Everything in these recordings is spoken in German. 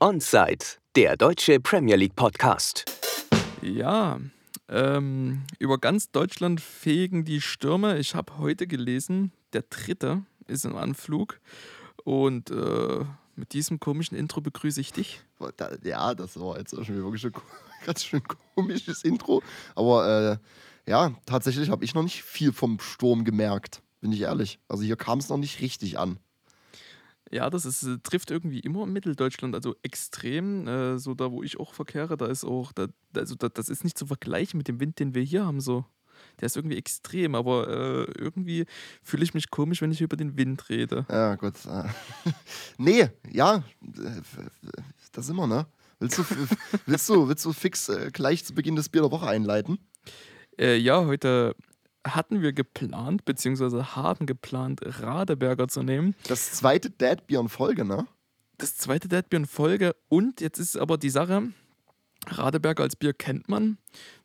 Onside, der deutsche Premier League Podcast. Ja, ähm, über ganz Deutschland fegen die Stürme. Ich habe heute gelesen, der dritte ist im Anflug. Und äh, mit diesem komischen Intro begrüße ich dich. Ja, das war jetzt schon wirklich ein ganz schön komisches Intro. Aber äh, ja, tatsächlich habe ich noch nicht viel vom Sturm gemerkt, bin ich ehrlich. Also hier kam es noch nicht richtig an. Ja, das ist, äh, trifft irgendwie immer Mitteldeutschland, also extrem. Äh, so da, wo ich auch verkehre, da ist auch, da, also da, das ist nicht zu vergleichen mit dem Wind, den wir hier haben. So. Der ist irgendwie extrem, aber äh, irgendwie fühle ich mich komisch, wenn ich über den Wind rede. Ja, gut. nee, ja, da sind wir, ne? Willst du, willst du, willst du fix äh, gleich zu Beginn des Bier der Woche einleiten? Äh, ja, heute hatten wir geplant, beziehungsweise haben geplant, Radeberger zu nehmen. Das zweite Deadbier in Folge, ne? Das zweite Deadbier in Folge. Und jetzt ist aber die Sache, Radeberger als Bier kennt man.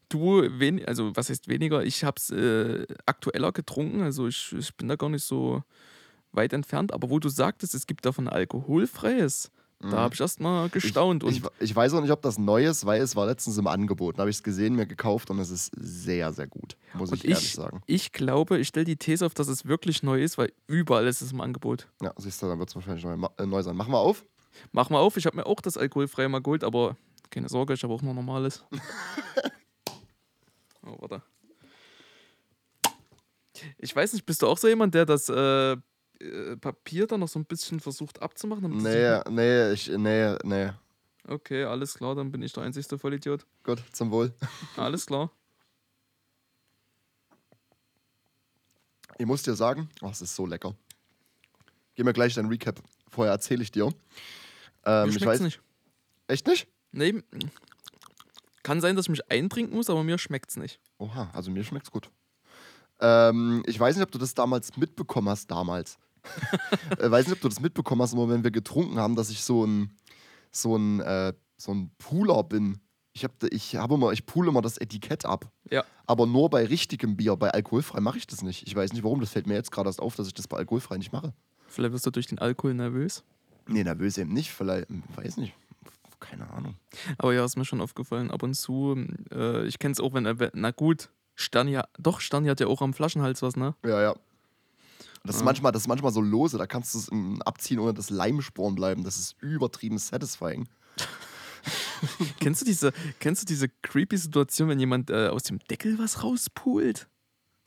Du, wen, also was heißt weniger? Ich habe es äh, aktueller getrunken, also ich, ich bin da gar nicht so weit entfernt. Aber wo du sagtest, es gibt davon alkoholfreies, da mhm. habe ich erst mal gestaunt. Ich, ich, ich, weiß auch nicht, ob das neu ist, weil es war letztens im Angebot. Da habe ich es gesehen, mir gekauft und es ist sehr, sehr gut, muss ich, ich ehrlich sagen. Ich glaube, ich stelle die These auf, dass es wirklich neu ist, weil überall ist es im Angebot. Ja, siehst du, dann wird es wahrscheinlich neu, äh, neu sein. Machen wir auf. Machen wir auf. Ich habe mir auch das alkoholfreie mal geholt, aber keine Sorge, ich habe auch noch normales. oh, warte. Ich weiß nicht, bist du auch so jemand, der das äh, äh, Papier dann noch so ein bisschen versucht abzumachen? Nee, nee, ich, nee, nee. Okay, alles klar, dann bin ich der einzigste Vollidiot. Gut, zum Wohl. Alles klar. Ich muss dir sagen, oh, es ist so lecker. Gib mir gleich dein Recap. Vorher erzähle ich dir. Ähm, mir ich weiß nicht. Echt nicht? Nee. Kann sein, dass ich mich eintrinken muss, aber mir schmeckt es nicht. Oha, also mir schmeckt es gut. Ähm, ich weiß nicht, ob du das damals mitbekommen hast, damals. äh, weiß nicht, ob du das mitbekommen hast, aber wenn wir getrunken haben, dass ich so ein, so ein, äh, so ein Pooler bin. Ich habe ich hab immer, ich poole immer das Etikett ab. Ja. Aber nur bei richtigem Bier. Bei alkoholfrei mache ich das nicht. Ich weiß nicht warum, das fällt mir jetzt gerade erst auf, dass ich das bei alkoholfrei nicht mache. Vielleicht wirst du durch den Alkohol nervös? Nee, nervös eben nicht. Vielleicht, weiß nicht. Keine Ahnung. Aber ja, ist mir schon aufgefallen. Ab und zu, äh, ich kenne es auch, wenn, er, na gut, Sterni, doch, Sterni hat ja auch am Flaschenhals was, ne? Ja, ja. Das, ja. ist manchmal, das ist manchmal so lose, da kannst du es abziehen, ohne dass Leimsporen bleiben. Das ist übertrieben satisfying. kennst, du diese, kennst du diese creepy Situation, wenn jemand äh, aus dem Deckel was rauspult?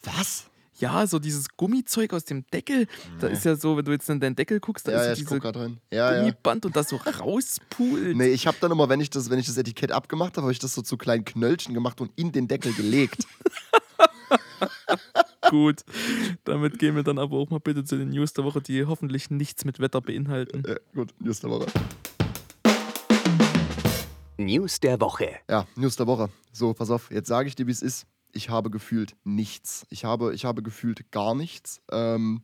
Was? Ja, so dieses Gummizeug aus dem Deckel. Nee. Da ist ja so, wenn du jetzt in deinen Deckel guckst, da ja, ist ja, so diese ja, Gummiband ja. und das so rauspult. Nee, ich habe dann immer, wenn ich, das, wenn ich das Etikett abgemacht habe, habe ich das so zu kleinen Knöllchen gemacht und in den Deckel gelegt. Gut, damit gehen wir dann aber auch mal bitte zu den News der Woche, die hoffentlich nichts mit Wetter beinhalten. Ja, gut, News der Woche. News der Woche. Ja, News der Woche. So, pass auf, jetzt sage ich dir, wie es ist. Ich habe gefühlt nichts. Ich habe, ich habe gefühlt gar nichts. Ähm,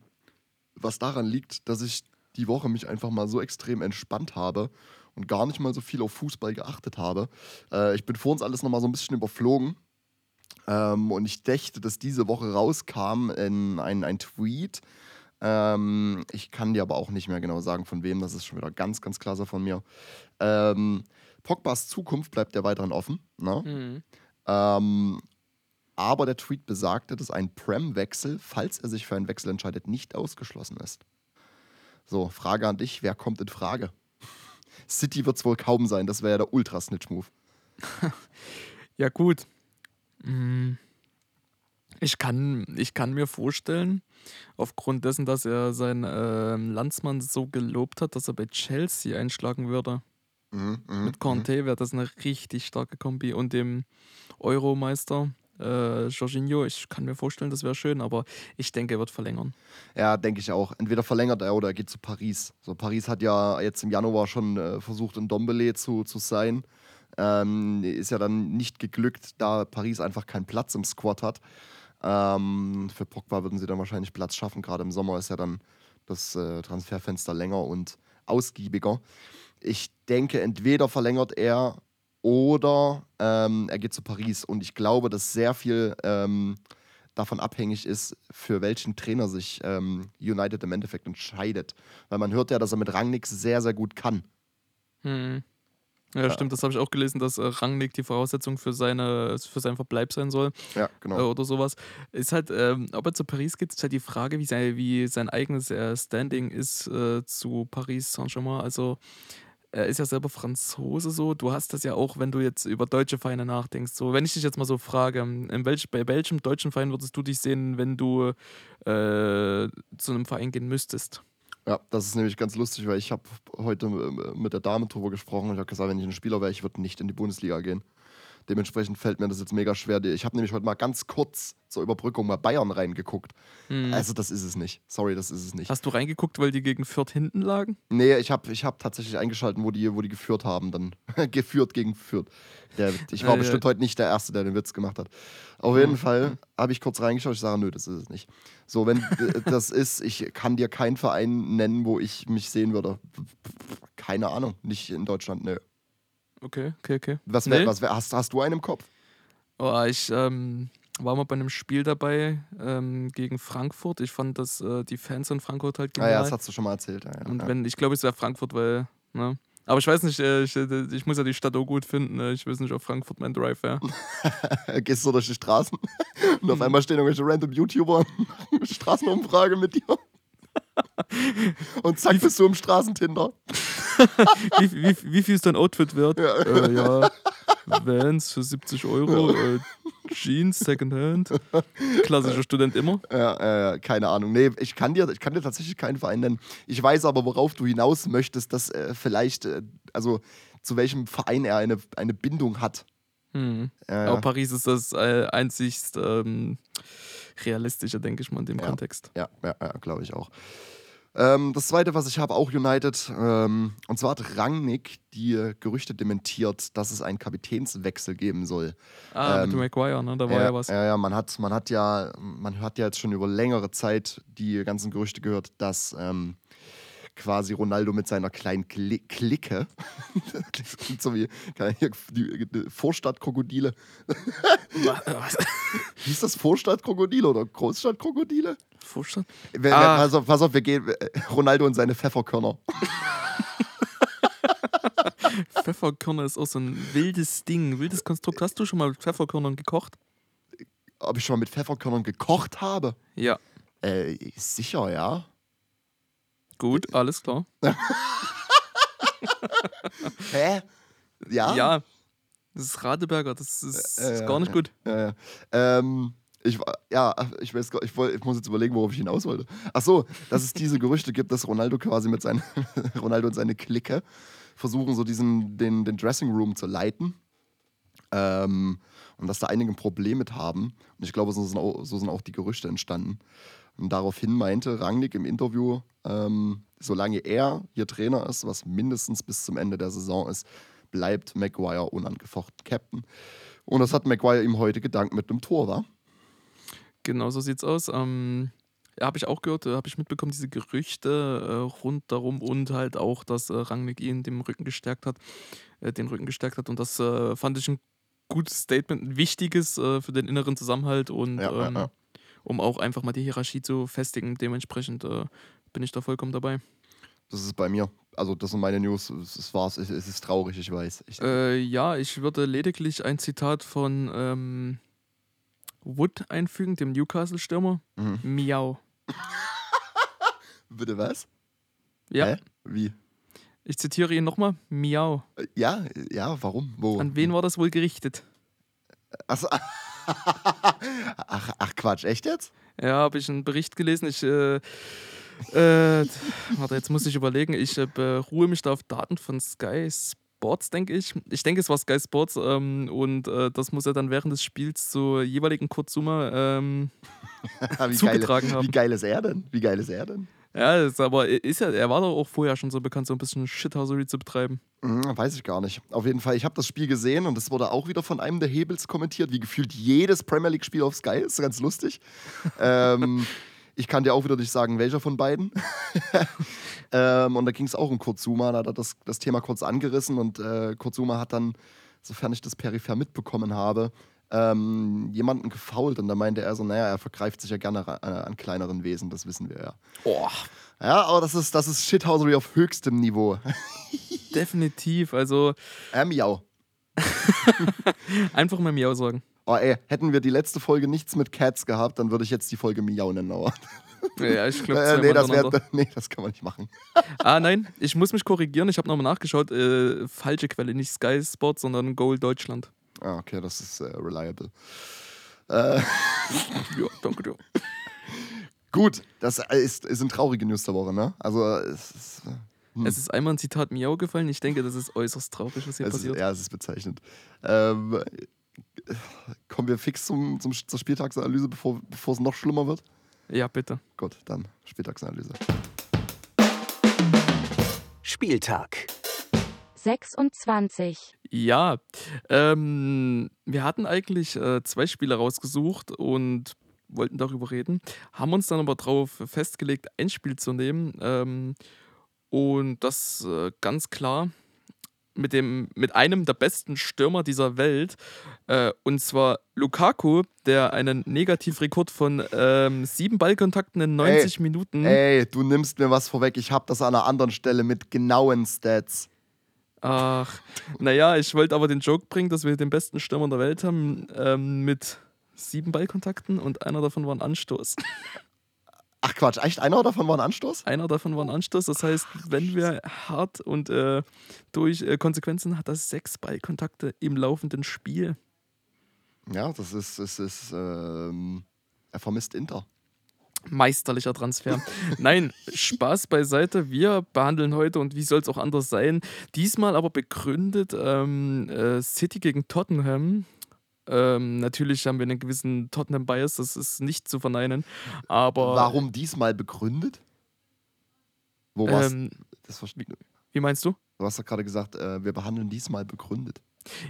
was daran liegt, dass ich die Woche mich einfach mal so extrem entspannt habe und gar nicht mal so viel auf Fußball geachtet habe. Äh, ich bin vor uns alles nochmal so ein bisschen überflogen ähm, und ich dächte, dass diese Woche rauskam in ein, ein Tweet. Ähm, ich kann dir aber auch nicht mehr genau sagen, von wem. Das ist schon wieder ganz, ganz klasse von mir. Ähm, Pogbas Zukunft bleibt ja weiterhin offen. Ne? Mhm. Ähm, aber der Tweet besagte, dass ein Prem-Wechsel, falls er sich für einen Wechsel entscheidet, nicht ausgeschlossen ist. So, Frage an dich: Wer kommt in Frage? City wird es wohl kaum sein, das wäre ja der Ultra-Snitch-Move. ja, gut. Mm. Ich kann, ich kann mir vorstellen, aufgrund dessen, dass er seinen äh, Landsmann so gelobt hat, dass er bei Chelsea einschlagen würde. Mhm, mh, Mit Conte mhm. wäre das eine richtig starke Kombi und dem Euromeister äh, Jorginho. Ich kann mir vorstellen, das wäre schön, aber ich denke, er wird verlängern. Ja, denke ich auch. Entweder verlängert er oder er geht zu Paris. So, Paris hat ja jetzt im Januar schon äh, versucht, in Dombele zu, zu sein. Ähm, ist ja dann nicht geglückt, da Paris einfach keinen Platz im Squad hat. Ähm, für Pogba würden sie dann wahrscheinlich Platz schaffen. Gerade im Sommer ist ja dann das äh, Transferfenster länger und ausgiebiger. Ich denke, entweder verlängert er oder ähm, er geht zu Paris. Und ich glaube, dass sehr viel ähm, davon abhängig ist, für welchen Trainer sich ähm, United im Endeffekt entscheidet. Weil man hört ja, dass er mit Rangnick sehr, sehr gut kann. Hm. Ja, stimmt, das habe ich auch gelesen, dass äh, Rangnick die Voraussetzung für, seine, für seinen Verbleib sein soll Ja, äh, genau. oder sowas. Ist halt, ähm, ob er zu Paris geht, ist halt die Frage, wie sein, wie sein eigenes äh, Standing ist äh, zu Paris Saint-Germain. Also er ist ja selber Franzose so. Du hast das ja auch, wenn du jetzt über deutsche Vereine nachdenkst. So, wenn ich dich jetzt mal so frage, in welch, bei welchem deutschen Verein würdest du dich sehen, wenn du äh, zu einem Verein gehen müsstest? Ja, das ist nämlich ganz lustig, weil ich habe heute äh, mit der Dame drüber gesprochen und ich habe gesagt, wenn ich ein Spieler wäre, ich würde nicht in die Bundesliga gehen. Dementsprechend fällt mir das jetzt mega schwer. Ich habe nämlich heute mal ganz kurz zur Überbrückung mal Bayern reingeguckt. Hm. Also das ist es nicht. Sorry, das ist es nicht. Hast du reingeguckt, weil die gegen Fürth hinten lagen? Nee, ich habe ich hab tatsächlich eingeschaltet, wo die, wo die geführt haben, dann geführt gegen Fürth. Der, ich war Ja, ja. bestimmt heute nicht der Erste, der den Witz gemacht hat. Auf Ja, jeden Fall habe ich kurz reingeschaut, ich sage, nö, das ist es nicht. So, wenn das ist, ich kann dir keinen Verein nennen, wo ich mich sehen würde. Keine Ahnung, nicht in Deutschland, nö. Okay, okay, okay. Was, wär, Nee. was wär, hast, hast du einen im Kopf? Oh, ich ähm, war mal bei einem Spiel dabei ähm, gegen Frankfurt. Ich fand, dass äh, die Fans in Frankfurt halt Ah genial. ja, das hast du schon mal erzählt. Ja, ja, Und wenn, ich glaube, es wäre Frankfurt, weil, ne? Aber ich weiß nicht, äh, ich, äh, ich muss ja die Stadt auch gut finden. ne? Ich weiß nicht, ob Frankfurt mein Drive wäre. Gehst du durch die Straßen und auf einmal stehen irgendwelche random YouTuber und Straßenumfrage mit dir. Und zack, bist du im Straßentinder. wie, wie, wie viel ist dein Outfit wert? Ja. Äh, ja, Vans für 70 Euro, äh, Jeans, Secondhand. Klassischer Student immer. Ja, äh, keine Ahnung. Nee, ich kann, dir, ich kann dir tatsächlich keinen Verein nennen. Ich weiß aber, worauf du hinaus möchtest, dass äh, vielleicht, äh, also zu welchem Verein er eine, eine Bindung hat. Hm. Äh, Aber Paris ist das äh, einzigst ähm, realistische, denke ich mal, in dem Ja. Kontext. ja, ja, ja glaube ich auch. Ähm, das zweite, was ich habe, auch United. Ähm, und zwar hat Rangnick die äh, Gerüchte dementiert, dass es einen Kapitänswechsel geben soll. Ah, Ähm, mit Maguire, ne? Da war ja, was. Ja, ja, man hat, man hat ja, man hat ja jetzt schon über längere Zeit die ganzen Gerüchte gehört, dass ähm, quasi Ronaldo mit seiner kleinen Kli Clique, das klingt so wie die, die Vorstadtkrokodile, Was? hieß das Vorstadtkrokodile oder Großstadtkrokodile? Vorstand? Wer- wer- Ah. Pass auf, pass auf, wir gehen, Ronaldo und seine Pfefferkörner. Pfefferkörner ist auch so ein wildes Ding, wildes Konstrukt. Hast du schon mal mit Pfefferkörnern gekocht? Ob ich schon mal mit Pfefferkörnern gekocht habe? Ja. Äh, sicher, ja. Gut, alles klar. Hä? Ja? Ja. Das ist Radeberger, das ist, Äh, ist gar nicht gut. Ja, ja. Ähm, ich, ja, ich, weiß, ich, woll- ich muss jetzt überlegen, worauf ich hinaus wollte. Ach so, dass es diese Gerüchte gibt, dass Ronaldo quasi mit seinen Ronaldo und seine Clique versuchen, so diesen, den, den Dressing Room zu leiten. Ähm, und dass da einige ein Problem mit haben. Und ich glaube, so sind auch, so sind auch die Gerüchte entstanden. Und daraufhin meinte Rangnick im Interview, ähm, solange er hier Trainer ist, was mindestens bis zum Ende der Saison ist, bleibt Maguire unangefochten Captain. Und das hat Maguire ihm heute gedankt mit einem Tor, wa? Genau so sieht's aus. Ähm, ja, habe ich auch gehört, habe ich mitbekommen, diese Gerüchte äh, rund darum und halt auch, dass äh, Rangnick ihn dem Rücken gestärkt hat, äh, den Rücken gestärkt hat. Und das äh, fand ich ein gutes Statement, ein wichtiges äh, für den inneren Zusammenhalt und Ja, ja, ähm, ja. Um auch einfach mal die Hierarchie zu festigen. Dementsprechend äh, bin ich da vollkommen dabei. Das ist bei mir. Also, das sind meine News. Es, war's. Es, es ist traurig, ich weiß. Ich, Äh, ja, ich würde lediglich ein Zitat von ähm, Wood einfügen, dem Newcastle-Stürmer. mhm. Miau. Bitte was? Ja, Hä? Wie? ich zitiere ihn nochmal. Miau. Äh, Ja, ja, warum? Wo? An wen war das wohl gerichtet? Achso. Ach, ach, Quatsch, echt jetzt? Ja, habe ich einen Bericht gelesen. Ich, äh, äh, warte, jetzt muss ich überlegen. Ich äh, beruhe mich da auf Daten von Sky Sports, denke ich. Ich denke, es war Sky Sports ähm, und äh, das muss er dann während des Spiels zur jeweiligen Kurzsumme. Ähm, wie, geil, Zugetragen haben. wie geil ist er denn? Wie geil ist er denn? Ja, ist aber ist ja, er war doch auch vorher schon so bekannt, so ein bisschen Shithousery zu betreiben. Hm, weiß ich gar nicht. Auf jeden Fall, ich habe das Spiel gesehen und es wurde auch wieder von einem der Hebels kommentiert, wie gefühlt jedes Premier League-Spiel auf Sky. Ist ganz lustig. ähm, ich kann dir auch wieder nicht sagen, welcher von beiden. ähm, und da ging es auch um Kurzuma, da hat er das, das Thema kurz angerissen und äh, Kurzuma hat dann, sofern ich das peripher mitbekommen habe, ähm, jemanden gefault und da meinte er so, naja, er vergreift sich ja gerne ra- äh, an kleineren Wesen, das wissen wir ja. Oh, Ja, aber das ist, das ist Shithousery auf höchstem Niveau. definitiv. Also äh, miau. einfach mal Miau sagen. Oh ey, hätten wir die letzte Folge nichts mit Cats gehabt, dann würde ich jetzt die Folge Miau nennen. Aber Ja, ich glaube, äh, nee, das wär, nee, das kann man nicht machen. Ah, nein, ich muss mich korrigieren. Ich habe nochmal nachgeschaut. Äh, falsche Quelle, nicht Sky Sport, sondern Goal Deutschland. Ah, okay, das ist äh, reliable. Äh, Ja, danke dir. gut, das ist, ist eine traurige News der Woche, ne? Also, es ist, äh, Es ist einmal ein Zitat Miau gefallen. Ich denke, das ist äußerst traurig, was hier es ist, passiert. ja, es ist bezeichnend. Ähm, äh, kommen wir fix zum, zum, zur Spieltagsanalyse, bevor, bevor es noch schlimmer wird? Ja, bitte. Gut, dann Spieltagsanalyse. Spieltag. 26. Ja, ähm, wir hatten eigentlich äh, zwei Spiele rausgesucht und wollten darüber reden, haben uns dann aber darauf festgelegt, ein Spiel zu nehmen ähm, und das äh, ganz klar mit, dem, mit einem der besten Stürmer dieser Welt äh, und zwar Lukaku, der einen Negativrekord von ähm, sieben Ballkontakten in 90 Minuten. Ey, du nimmst mir was vorweg. Ich habe das an einer anderen Stelle mit genauen Stats. Ach, naja, ich wollte aber den Joke bringen, dass wir den besten Stürmer der Welt haben ähm, mit sieben Ballkontakten und einer davon war ein Anstoß. Ach Quatsch, echt einer davon war ein Anstoß? Einer davon war ein Anstoß, das heißt, wenn wir hart und äh, durch äh, Konsequenzen hat das sechs Ballkontakte im laufenden Spiel. Ja, das ist, ist, ist ähm, er vermisst Inter. Meisterlicher Transfer. Nein, Spaß beiseite. Wir behandeln heute und wie soll es auch anders sein? Diesmal aber begründet ähm, äh, City gegen Tottenham. Ähm, natürlich haben wir einen gewissen Tottenham-Bias, das ist nicht zu verneinen. Aber Warum diesmal begründet? Wo war's? ähm, das verstehe wie meinst du? Du hast doch gerade gesagt, äh, wir behandeln diesmal begründet.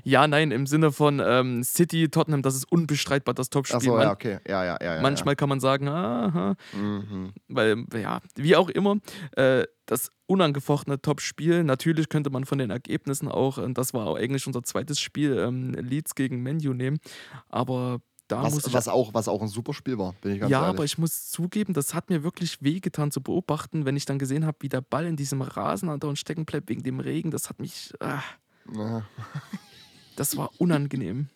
Ja, nein, im Sinne von ähm, City, Tottenham, das ist unbestreitbar das Topspiel. Achso, ja, okay. Ja, ja, ja. ja Manchmal kann man sagen, aha, Ja. Mhm. weil, ja, wie auch immer, äh, das unangefochtene Top-Spiel, natürlich könnte man von den Ergebnissen auch, äh, das war auch eigentlich unser zweites Spiel, ähm, Leeds gegen Menu nehmen, aber da muss Was, ich was, auch, was auch ein super Spiel war, bin ich ganz ja, ehrlich. aber ich muss zugeben, das hat mir wirklich wehgetan zu beobachten, wenn ich dann gesehen habe, wie der Ball in diesem Rasen andauernd stecken bleibt wegen dem Regen. Das hat mich, ah, Ja. das war unangenehm.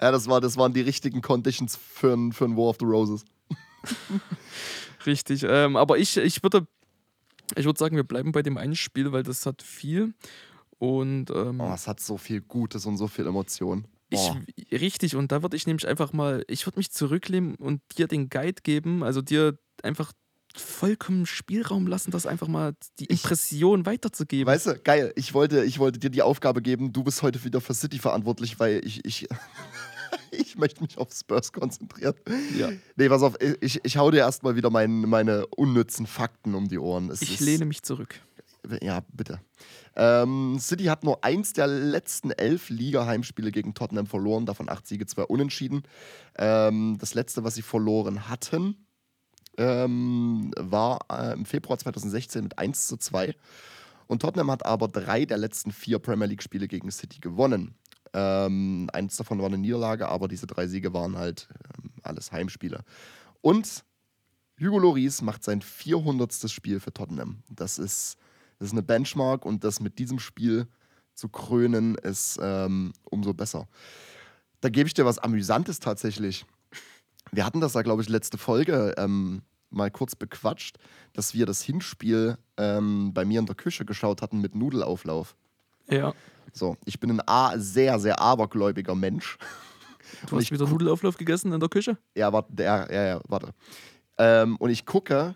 Ja, das, war, das waren die richtigen Conditions für ein, für ein War of the Roses. Richtig. Ähm, aber ich, ich würde, ich würde sagen, wir bleiben bei dem einen Spiel, weil das hat viel. Und ähm, Oh, es hat so viel Gutes und so viel Emotion. ich, Oh. richtig, und da würde ich nämlich einfach mal, ich würde mich zurücklehnen und dir den Guide geben, also dir einfach vollkommen Spielraum lassen, das einfach mal die Ich- Impression weiterzugeben. Weißt du, geil, ich wollte, ich wollte dir die Aufgabe geben, du bist heute wieder für City verantwortlich, weil ich, ich, ich möchte mich auf Spurs konzentrieren. Ja. Nee, pass auf, ich, ich hau dir erstmal wieder mein, meine unnützen Fakten um die Ohren. Es Ich ist, lehne mich zurück. Ja, bitte. Ähm, City hat nur eins der letzten elf Liga-Heimspiele gegen Tottenham verloren, davon acht Siege, zwei Unentschieden. Ähm, das letzte, was sie verloren hatten, ähm, war äh, im Februar 2016 mit 1 zu 2. Und Tottenham hat aber drei der letzten vier Premier League-Spiele gegen City gewonnen. Ähm, eins davon war eine Niederlage, aber diese drei Siege waren halt ähm, alles Heimspiele. Und Hugo Lloris macht sein 400. Spiel für Tottenham. Das ist, das ist eine Benchmark und das mit diesem Spiel zu krönen ist ähm, umso besser. Da gebe ich dir was Amüsantes tatsächlich. Wir hatten das da, glaube ich, letzte Folge ähm, mal kurz bequatscht, dass wir das Hinspiel ähm, bei mir in der Küche geschaut hatten mit Nudelauflauf. Ja. So, ich bin ein A sehr, sehr abergläubiger Mensch. Du hast wieder Nudelauflauf gegessen in der Küche? Ja, warte, ja, ja, ja, warte. Ähm, und ich gucke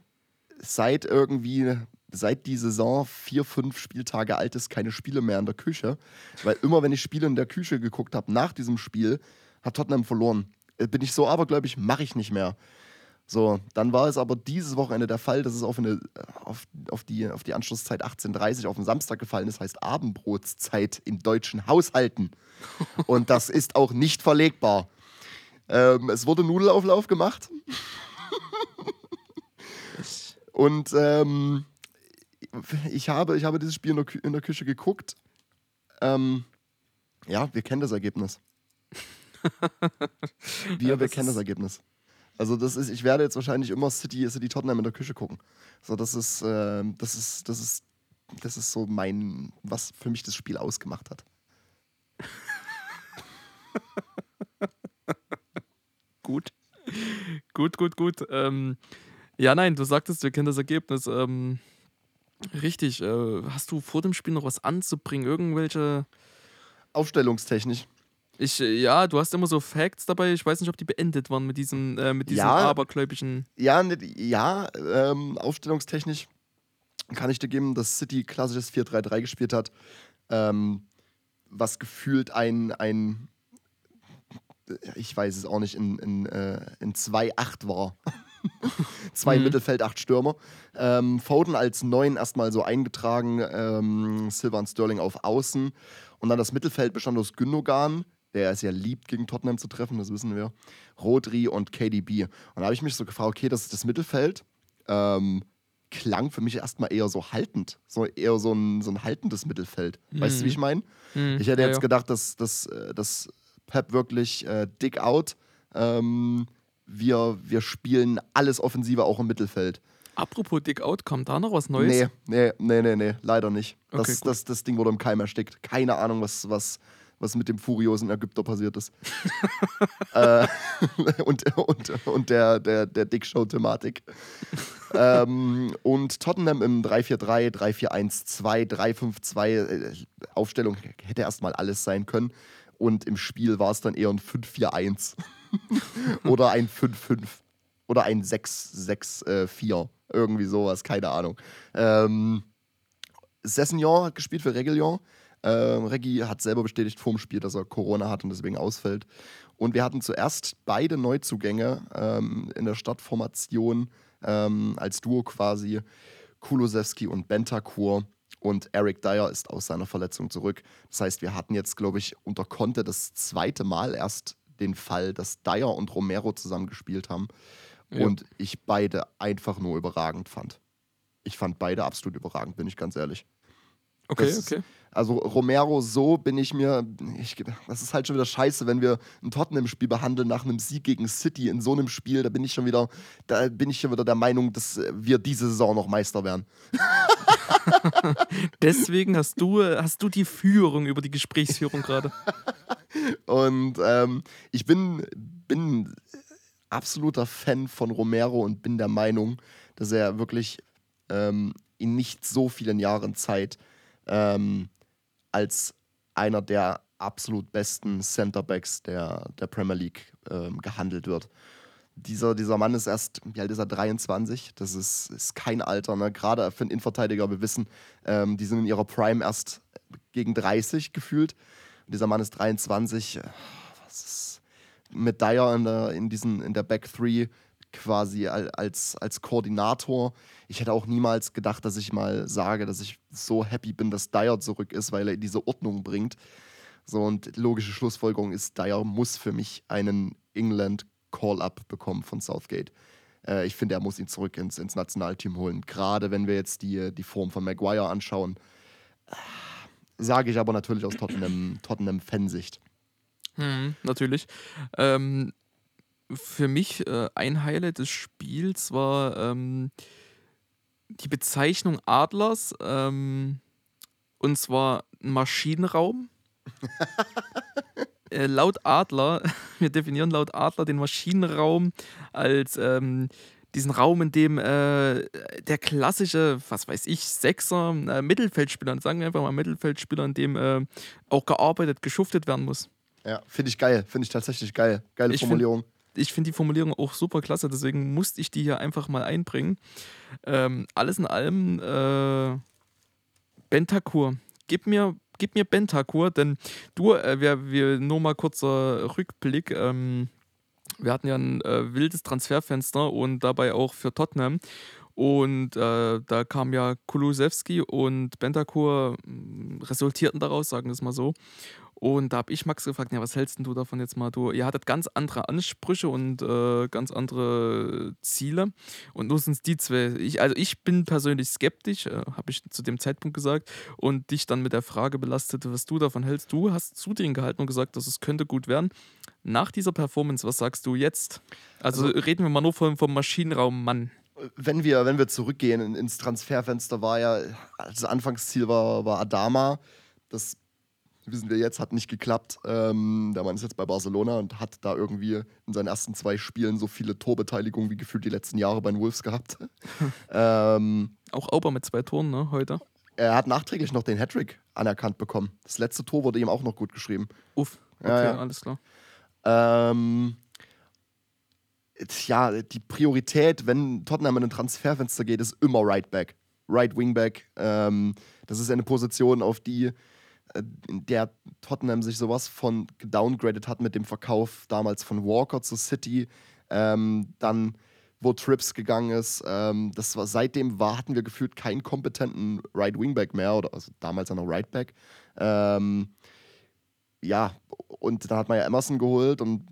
seit irgendwie, seit die Saison vier, fünf Spieltage alt ist, keine Spiele mehr in der Küche. Weil immer, wenn ich Spiele in der Küche geguckt habe, nach diesem Spiel, hat Tottenham verloren. Äh, Bin ich so abergläubig, mache ich nicht mehr. So, dann war es aber dieses Wochenende der Fall, dass es auf, eine, auf, auf, die, auf die Anschlusszeit 18.30 auf den Samstag gefallen ist, heißt Abendbrotszeit in deutschen Haushalten. Und das ist auch nicht verlegbar. Ähm, es wurde Nudelauflauf gemacht. Und ähm, ich, habe, ich habe dieses Spiel in der, Kü in der Küche geguckt. Ähm, ja, wir kennen das Ergebnis. Wir, Ja, wir kennen das Ergebnis. Also das ist, ich werde jetzt wahrscheinlich immer City, City Tottenham in der Küche gucken. So, das ist, ähm, das ist, das ist, das ist so mein, was für mich das Spiel ausgemacht hat. Gut. Gut, gut, gut. Ähm, ja, nein, du sagtest, wir kennen das Ergebnis. Ähm, richtig. Äh, hast du vor dem Spiel noch was anzubringen? Irgendwelche. Aufstellungstechnisch. Ich, äh, ja, du hast immer so Facts dabei. Ich weiß nicht, ob die beendet waren mit diesem, äh, mit diesem Ja. abergläubischen. Ja, ne- ja ähm, aufstellungstechnisch kann ich dir geben, dass City klassisches 4-3-3 gespielt hat, ähm, was gefühlt ein, ein ich weiß es auch nicht, in, in, äh, in 2-8 war. Zwei Mhm. Mittelfeld, acht Stürmer. Ähm, Foden als neun erstmal so eingetragen, ähm, Silva und Sterling auf Außen. Und dann das Mittelfeld bestand aus Gündogan, der es ja liebt, gegen Tottenham zu treffen, das wissen wir. Rodri und KDB. Und da habe ich mich so gefragt, okay, das ist das Mittelfeld. Ähm, klang für mich erstmal eher so haltend. So eher so ein, so ein haltendes Mittelfeld. Weißt du, wie ich meine? Hm, Ich hätte ja, jetzt gedacht, dass, dass, äh, dass Pep wirklich äh, dick out. Ähm, wir, wir spielen alles Offensive auch im Mittelfeld. Apropos Dick Out, kam da noch was Neues? Nee, nee, nee, nee, nee, leider nicht. Das, Okay, gut. das, das Ding wurde im Keim erstickt. Keine Ahnung, was, was, was mit dem furiosen Ägypter passiert ist. äh, und und, und der, der, der Dick-Show-Thematik. ähm, und Tottenham im 3-4-3, 3-4-1-2, 3-5-2. äh, Aufstellung hätte erstmal alles sein können. Und im Spiel war es dann eher ein 5-4-1. Oder ein 5-5. Oder ein 6-6-4. Irgendwie sowas, keine Ahnung. Ähm, Sessignon hat gespielt für Reguilon. Ähm, Reggie hat selber bestätigt vor dem Spiel, dass er Corona hat und deswegen ausfällt. Und wir hatten zuerst beide Neuzugänge ähm, in der Startformation ähm, als Duo quasi. Kulosewski und Bentakur. Und Eric Dyer ist aus seiner Verletzung zurück. Das heißt, wir hatten jetzt, glaube ich, unter Conte das zweite Mal erst den Fall, dass Dyer und Romero zusammen gespielt haben. Ja. Und ich beide einfach nur überragend fand. Ich fand beide absolut überragend, bin ich ganz ehrlich. Okay, Das ist- okay. Also Romero, so bin ich mir, ich, das ist halt schon wieder scheiße, wenn wir ein Tottenham-Spiel behandeln nach einem Sieg gegen City in so einem Spiel, da bin ich schon wieder, da bin ich schon wieder der Meinung, dass wir diese Saison noch Meister werden. Deswegen hast du, hast du die Führung über die Gesprächsführung gerade. Und ähm, ich bin, bin absoluter Fan von Romero und bin der Meinung, dass er wirklich ähm, in nicht so vielen Jahren Zeit ähm, als einer der absolut besten Centerbacks der, der Premier League ähm, gehandelt wird. Dieser, dieser Mann ist erst, wie alt ist er, 23. Das ist, ist kein Alter, ne? gerade für einen Innenverteidiger. Wir wissen, ähm, die sind in ihrer Prime erst gegen 30 gefühlt. Und dieser Mann ist 23. Äh, Was ist mit Dyer in der, in diesen, in der Back Three quasi al- als, als Koordinator. Ich hätte auch niemals gedacht, dass ich mal sage, dass ich so happy bin, dass Dyer zurück ist, weil er diese Ordnung bringt. So, und logische Schlussfolgerung ist, Dyer muss für mich einen England Call-Up bekommen von Southgate. Äh, ich finde, er muss ihn zurück ins, ins Nationalteam holen. Gerade wenn wir jetzt die, die Form von Maguire anschauen. Äh, Sage ich aber natürlich aus Tottenham, Tottenham-Fansicht. Hm, natürlich. Ähm, für mich äh, ein Highlight des Spiels war ähm, die Bezeichnung Adlers. Ähm, und zwar ein Maschinenraum. äh, laut Adler, wir definieren laut Adler den Maschinenraum als ähm, diesen Raum, in dem äh, der klassische, was weiß ich, Sechser, äh, Mittelfeldspieler, sagen wir einfach mal Mittelfeldspieler, in dem äh, auch gearbeitet, geschuftet werden muss. Ja, finde ich geil. Finde ich tatsächlich geil. Geile Ich Formulierung. Ich finde die Formulierung auch super klasse, deswegen musste ich die hier einfach mal einbringen. Ähm, alles in allem, äh, Bentakur. Gib mir, gib mir Bentakur, denn du, äh, wir, wir, nur mal kurzer Rückblick. Ähm, wir hatten ja ein äh, wildes Transferfenster und dabei auch für Tottenham. Und äh, da kam ja Kulusewski und Bentakur mh, resultierten daraus, sagen wir es mal so. Und da habe ich Max gefragt, ja, was hältst du davon jetzt mal? Du, ihr hattet ganz andere Ansprüche und äh, ganz andere Ziele. Und nur sind es die zwei. Ich, also ich bin persönlich skeptisch, äh, habe ich zu dem Zeitpunkt gesagt, und dich dann mit der Frage belastet, was du davon hältst. Du hast zu denen gehalten und gesagt, dass es könnte gut werden. Nach dieser Performance, was sagst du jetzt? Also, also reden wir mal nur vom, vom Maschinenraum Mann wenn wir, wenn wir zurückgehen ins Transferfenster, war ja, das Anfangsziel war, war Adama. Das wissen wir jetzt, hat nicht geklappt. Ähm, der Mann ist jetzt bei Barcelona und hat da irgendwie in seinen ersten zwei Spielen so viele Torbeteiligungen wie gefühlt die letzten Jahre bei den Wolves gehabt. ähm, Auch Auber mit zwei Toren, ne, heute? Er hat nachträglich noch den Hattrick anerkannt bekommen. Das letzte Tor wurde ihm auch noch gut geschrieben. Uff, okay, ja, ja. alles klar. Ähm, ja, die Priorität, wenn Tottenham in ein Transferfenster geht, ist immer Right Back. Right Wingback. Ähm, das ist eine Position, auf die in der Tottenham sich sowas von gedowngradet hat mit dem Verkauf damals von Walker zu City. Ähm, dann, wo Trips gegangen ist. Ähm, das war, seitdem war, hatten wir gefühlt keinen kompetenten Right Wingback mehr, oder also damals ja noch Right Back. Ähm, ja, und dann hat man ja Emerson geholt und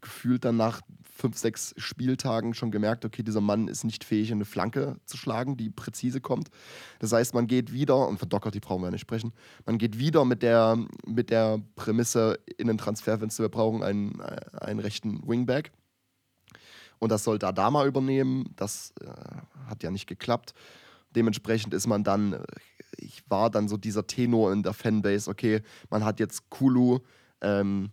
gefühlt dann nach fünf, sechs Spieltagen schon gemerkt, okay, dieser Mann ist nicht fähig, eine Flanke zu schlagen, die präzise kommt. Das heißt, man geht wieder, und von Doherty brauchen wir ja nicht sprechen, man geht wieder mit der, mit der Prämisse in den Transferfenster, wir brauchen einen, einen rechten Wingback. Und das sollte Adama übernehmen. Das äh, hat ja nicht geklappt. Dementsprechend ist man dann, äh, ich war dann so dieser Tenor in der Fanbase, okay, man hat jetzt Kulu, ähm,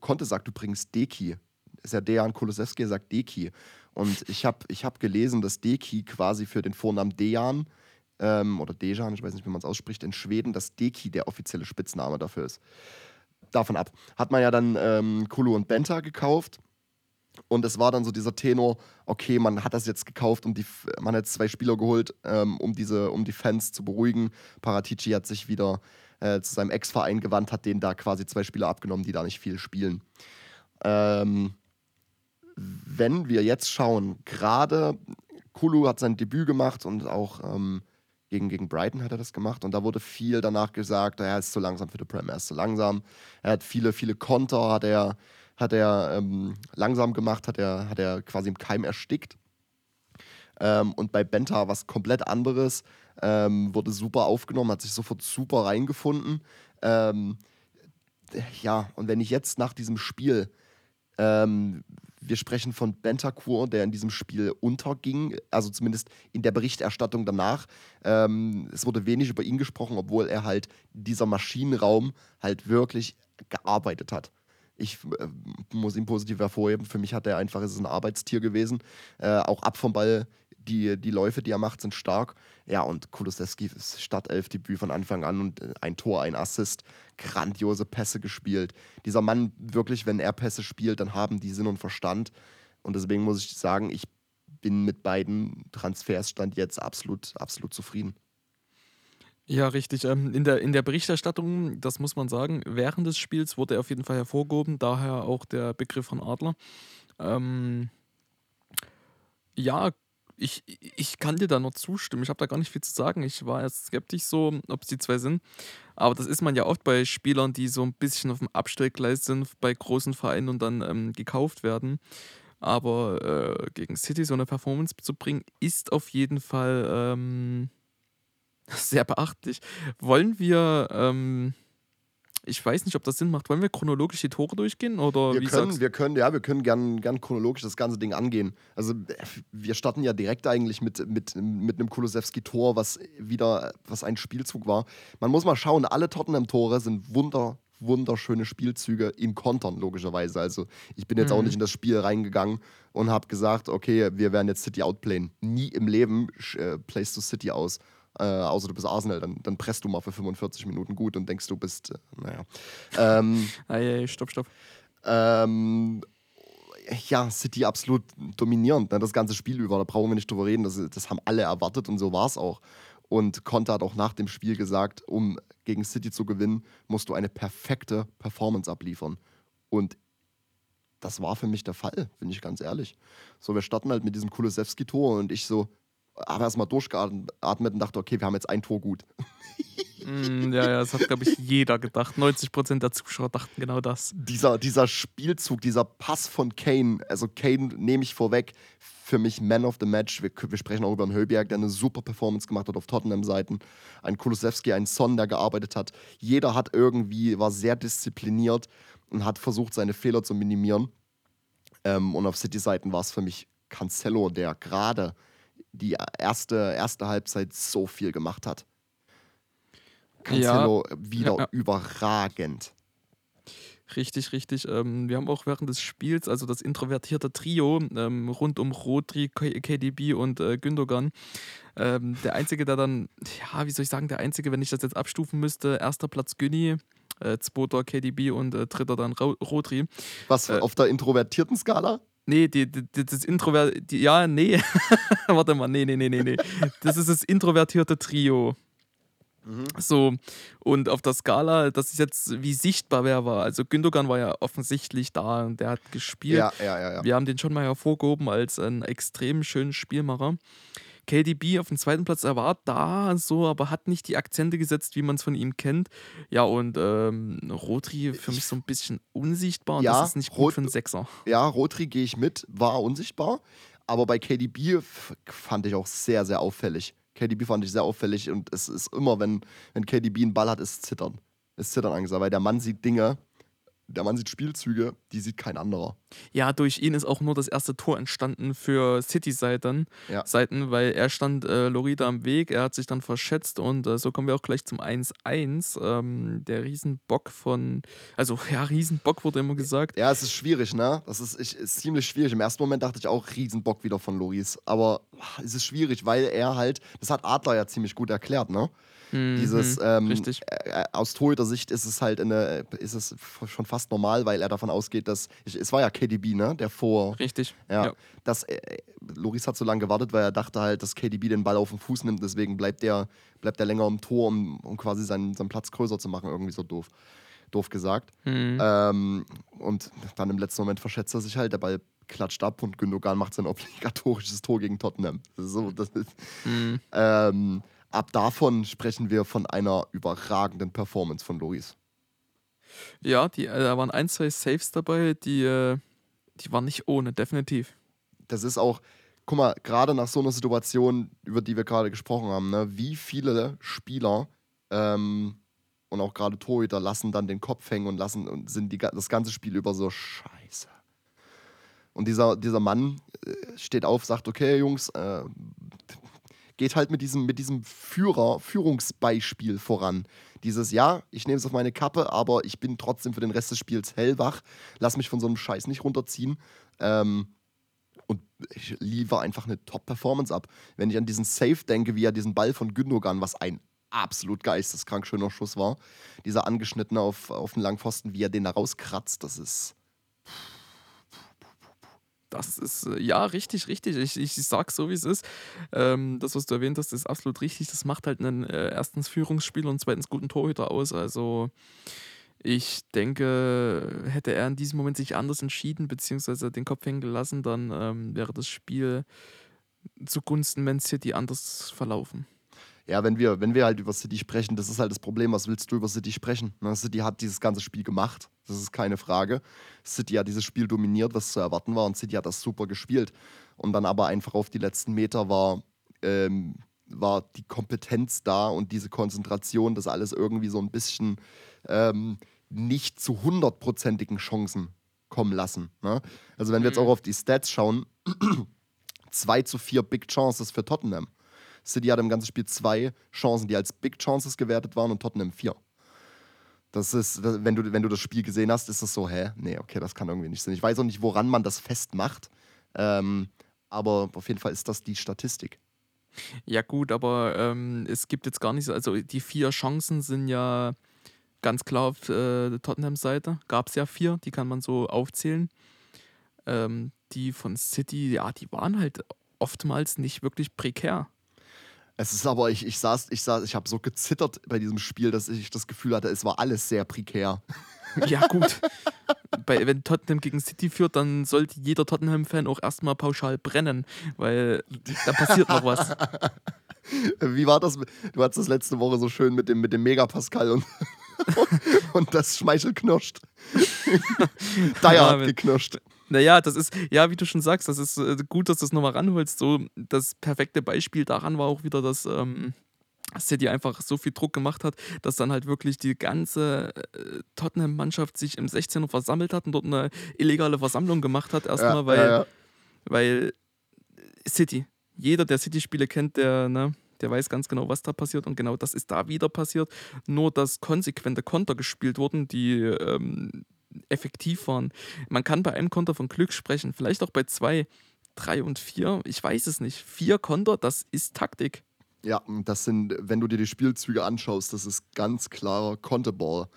Conte sagt übrigens Deki ist ja Dejan Kulusewski, sagt Deki. Und ich habe ich hab gelesen, dass Deki quasi für den Vornamen Dejan ähm, oder Dejan, ich weiß nicht, wie man es ausspricht, in Schweden, dass Deki der offizielle Spitzname dafür ist. Davon ab. Hat man ja dann ähm, Kulu und Benta gekauft. Und es war dann so dieser Tenor, okay, man hat das jetzt gekauft, um die, man hat zwei Spieler geholt, ähm, um, diese, um die Fans zu beruhigen. Paratici hat sich wieder äh, zu seinem Ex-Verein gewandt, hat denen da quasi zwei Spieler abgenommen, die da nicht viel spielen. Ähm, wenn wir jetzt schauen, gerade Kulu hat sein Debüt gemacht und auch ähm, gegen, gegen Brighton hat er das gemacht und da wurde viel danach gesagt, er ist zu langsam für die Premier, er ist zu langsam. Er hat viele, viele Konter, hat er, hat er ähm, langsam gemacht, hat er, hat er quasi im Keim erstickt. Ähm, und bei Benta was komplett anderes, ähm, wurde super aufgenommen, hat sich sofort super reingefunden. Ähm, ja, und wenn ich jetzt nach diesem Spiel ähm, wir sprechen von Bentancur, der in diesem Spiel unterging, also zumindest in der Berichterstattung danach. Ähm, es wurde wenig über ihn gesprochen, obwohl er halt dieser Maschinenraum halt wirklich gearbeitet hat. Ich äh, muss ihn positiv hervorheben. Für mich hat er einfach, ist ein Arbeitstier gewesen. Äh, auch ab vom Ball die, die Läufe, die er macht, sind stark. Ja, und Kulusewski ist Startelf-Debüt von Anfang an und äh, ein Tor, ein Assist, grandiose Pässe gespielt. Dieser Mann, wirklich, wenn er Pässe spielt, dann haben die Sinn und Verstand. Und deswegen muss ich sagen, ich bin mit beiden Transfers stand jetzt absolut, absolut zufrieden. Ja, richtig. Ähm, in, der, in der Berichterstattung, das muss man sagen, während des Spiels wurde er auf jeden Fall hervorgehoben, daher auch der Begriff von Adler. Ähm, ja, ich, ich kann dir da nur zustimmen. Ich habe da gar nicht viel zu sagen. Ich war erst skeptisch so, ob es die zwei sind. Aber das ist man ja oft bei Spielern, die so ein bisschen auf dem Abstellgleis sind bei großen Vereinen und dann ähm, gekauft werden. Aber äh, gegen City so eine Performance zu bringen, ist auf jeden Fall ähm, sehr beachtlich. Wollen wir ähm, ich weiß nicht, ob das Sinn macht. Wollen wir chronologisch die Tore durchgehen? Oder wir wie können, sagst? wir können, ja, wir können gern, gern chronologisch das ganze Ding angehen. Also wir starten ja direkt eigentlich mit, mit, mit einem Kulusewski-Tor, was wieder was ein Spielzug war. Man muss mal schauen, alle Tottenham-Tore sind wunder, wunderschöne Spielzüge in Kontern, logischerweise. Also ich bin jetzt mhm. auch nicht in das Spiel reingegangen und habe gesagt, okay, wir werden jetzt City outplayen. Nie im Leben äh, playst du City aus. Äh, außer du bist Arsenal, dann, dann presst du mal für 45 Minuten gut und denkst, du bist, äh, naja. Ähm, Ei, stopp, stopp. Ähm, ja, City absolut dominierend, ne, das ganze Spiel über, da brauchen wir nicht drüber reden, das, das haben alle erwartet und so war es auch. Und Conte hat auch nach dem Spiel gesagt, um gegen City zu gewinnen, musst du eine perfekte Performance abliefern. Und das war für mich der Fall, bin ich ganz ehrlich. So, wir starten halt mit diesem Kulusewski-Tor und ich so, habe erstmal durchgeatmet und dachte, okay, wir haben jetzt ein Tor gut. Mm, ja, ja, das hat, glaube ich, jeder gedacht. 90% der Zuschauer dachten genau das. Dieser, dieser Spielzug, dieser Pass von Kane, also Kane nehme ich vorweg, für mich Man of the Match. Wir, wir sprechen auch über einen Höllberg, der eine super Performance gemacht hat auf Tottenham-Seiten. Ein Kulusewski, ein Son, der gearbeitet hat. Jeder hat irgendwie, war sehr diszipliniert und hat versucht, seine Fehler zu minimieren. Ähm, und auf City-Seiten war es für mich Cancelo, der gerade die erste, erste Halbzeit so viel gemacht hat. Cancelo ja. wieder ja, überragend. Richtig, richtig. Ähm, wir haben auch während des Spiels, also das introvertierte Trio ähm, rund um Rodri, KDB und äh, Gündogan, ähm, der Einzige, der dann, ja, wie soll ich sagen, der Einzige, wenn ich das jetzt abstufen müsste, erster Platz Günni, äh, zweiter KDB und äh, dritter dann Rodri. Was, äh, auf der introvertierten Skala? Nee, die, die, das Introvert. Die, ja, nee. Warte mal, nee, nee, nee, nee, nee. Das ist das introvertierte Trio. Mhm. So, und auf der Skala, das ist jetzt, wie sichtbar wer war. Also Gündogan war ja offensichtlich da und der hat gespielt. Ja, ja, ja, ja. Wir haben den schon mal hervorgehoben als einen extrem schönen Spielmacher. KDB auf dem zweiten Platz, er war da so, aber hat nicht die Akzente gesetzt, wie man es von ihm kennt. Ja, und ähm, Rotri für mich so ein bisschen unsichtbar und ja, das ist nicht gut Rot für einen Sechser. Ja, Rotri gehe ich mit, war unsichtbar, aber bei KDB fand ich auch sehr, sehr auffällig. KDB fand ich sehr auffällig und es ist immer, wenn, wenn KDB einen Ball hat, ist Zittern. Ist Zittern angesagt, weil der Mann sieht Dinge, der Mann sieht Spielzüge, die sieht kein anderer. Ja, durch ihn ist auch nur das erste Tor entstanden für City-Seiten, ja. Seiten, weil er stand äh, Lorida am Weg, er hat sich dann verschätzt und äh, so kommen wir auch gleich zum 1-1. Ähm, der Riesenbock von, also ja, Riesenbock wurde immer gesagt. Ja, es ist schwierig, ne? Das ist, ich, ist ziemlich schwierig. Im ersten Moment dachte ich auch Riesenbock wieder von Loris, aber es ist schwierig, weil er halt, das hat Adler ja ziemlich gut erklärt, ne? Mhm, Dieses ähm, richtig. Äh, aus Torhüter-Sicht ist es halt eine, ist es schon fast normal, weil er davon ausgeht, dass ich, es war ja KDB, ne, der vor. Richtig. Ja. ja. Das, äh, Loris hat so lange gewartet, weil er dachte halt, dass KDB den Ball auf den Fuß nimmt, deswegen bleibt der, bleibt der länger im Tor, um, um quasi seinen, seinen Platz größer zu machen, irgendwie so doof doof gesagt. Mhm. Ähm, und dann im letzten Moment verschätzt er sich halt, der Ball klatscht ab und Gündogan macht sein obligatorisches Tor gegen Tottenham. So, das ist, mhm. ähm, ab davon sprechen wir von einer überragenden Performance von Loris. Ja, die, äh, da waren ein, zwei Saves dabei, die, äh, die waren nicht ohne, definitiv. Das ist auch, guck mal, gerade nach so einer Situation, über die wir gerade gesprochen haben, ne, wie viele Spieler ähm, und auch gerade Torhüter lassen dann den Kopf hängen und lassen und sind die, das ganze Spiel über so scheiße. Und dieser, dieser Mann äh, steht auf, sagt, okay, Jungs, äh, geht halt mit diesem, mit diesem Führer, Führungsbeispiel voran. Dieses, ja, ich nehme es auf meine Kappe, aber ich bin trotzdem für den Rest des Spiels hellwach, lass mich von so einem Scheiß nicht runterziehen. Ähm, und ich liefere einfach eine Top-Performance ab. Wenn ich an diesen Safe denke, wie er diesen Ball von Gündogan, was ein absolut geisteskrank schöner Schuss war, dieser angeschnittene auf, auf den Langpfosten, wie er den da rauskratzt, das ist das ist, äh, ja, richtig, richtig. Ich, ich sag so, wie es ist. Ähm, das, was du erwähnt hast, ist absolut richtig. Das macht halt einen äh, erstens Führungsspieler und zweitens guten Torhüter aus. Also ich denke, hätte er in diesem Moment sich anders entschieden, beziehungsweise den Kopf hängen gelassen, dann ähm, wäre das Spiel zugunsten Man City anders verlaufen ja, wenn wir, wenn wir halt über City sprechen, das ist halt das Problem, was willst du über City sprechen? Ne? City hat dieses ganze Spiel gemacht, das ist keine Frage. City hat dieses Spiel dominiert, was zu erwarten war, und City hat das super gespielt. Und dann aber einfach auf die letzten Meter war, ähm, war die Kompetenz da und diese Konzentration, das alles irgendwie so ein bisschen ähm, nicht zu hundertprozentigen Chancen kommen lassen. Ne? Also wenn wir jetzt mhm. auch auf die Stats schauen, 2 zu 4 Big Chances für Tottenham. City hatte im ganzen Spiel zwei Chancen, die als Big Chances gewertet waren und Tottenham vier. Das ist, wenn du, wenn du das Spiel gesehen hast, ist das so, hä? Nee, okay, das kann irgendwie nicht sein. Ich weiß auch nicht, woran man das festmacht. Ähm, aber auf jeden Fall ist das die Statistik. Ja, gut, aber ähm, es gibt jetzt gar nicht so, also die vier Chancen sind ja ganz klar auf äh, Tottenhams Seite. Gab es ja vier, die kann man so aufzählen. Ähm, die von City, ja, die waren halt oftmals nicht wirklich prekär. Es ist aber, ich, ich saß, ich saß, ich habe so gezittert bei diesem Spiel, dass ich das Gefühl hatte, es war alles sehr prekär. Ja, gut. bei, wenn Tottenham gegen City führt, dann sollte jeder Tottenham-Fan auch erstmal pauschal brennen, weil da passiert noch was. Wie war das? Du hattest das letzte Woche so schön mit dem, mit dem Megapascal und, und das Schmeichel knirscht. Dyer Ja, hat geknirscht. Naja, das ist, ja, wie du schon sagst, das ist äh, gut, dass du es nochmal ranholst. So, das perfekte Beispiel daran war auch wieder, dass ähm, City einfach so viel Druck gemacht hat, dass dann halt wirklich die ganze äh, Tottenham-Mannschaft sich im 16er versammelt hat und dort eine illegale Versammlung gemacht hat. Erstmal, Ja, weil, ja, ja. weil City, jeder, der City-Spiele kennt, der, ne, der weiß ganz genau, was da passiert und genau das ist da wieder passiert. Nur, dass konsequente Konter gespielt wurden, die ähm, effektiv waren. Man kann bei einem Konter von Glück sprechen, vielleicht auch bei zwei, drei und vier, ich weiß es nicht. Vier Konter, das ist Taktik. Ja, das sind, wenn du dir die Spielzüge anschaust, das ist ganz klarer Konteball.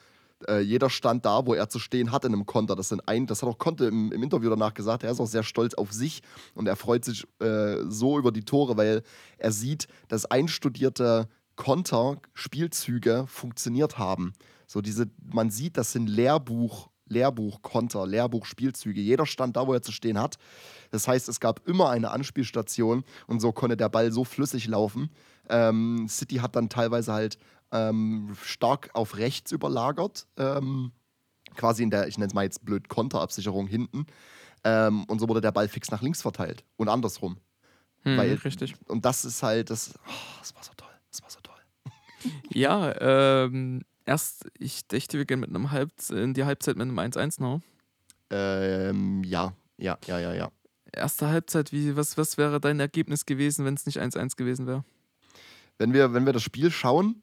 Äh, jeder stand da, wo er zu stehen hat in einem Konter. Das, sind ein, das hat auch Conte im, im Interview danach gesagt. Er ist auch sehr stolz auf sich und er freut sich äh, so über die Tore, weil er sieht, dass einstudierte Konter, Spielzüge funktioniert haben. So diese, man sieht, das sind Lehrbuch, Lehrbuch-Konter, Lehrbuch-Spielzüge. Jeder stand da, wo er zu stehen hat. Das heißt, es gab immer eine Anspielstation und so konnte der Ball so flüssig laufen. Ähm, City hat dann teilweise halt ähm, stark auf rechts überlagert, ähm, quasi in der, ich nenne es mal jetzt blöd, Konterabsicherung hinten. Ähm, und so wurde der Ball fix nach links verteilt und andersrum. Hm, Weil- richtig. Und das ist halt, das, oh, das war so toll, das war so toll. Ja, ähm, erst, ich dachte, wir gehen mit einem Halb in die Halbzeit mit einem 1-1 noch. Ähm, ja, ja, ja, ja, ja. Erste Halbzeit, wie, was, was wäre dein Ergebnis gewesen, wenn es nicht 1-1 gewesen wäre? Wenn wir, wenn wir das Spiel schauen,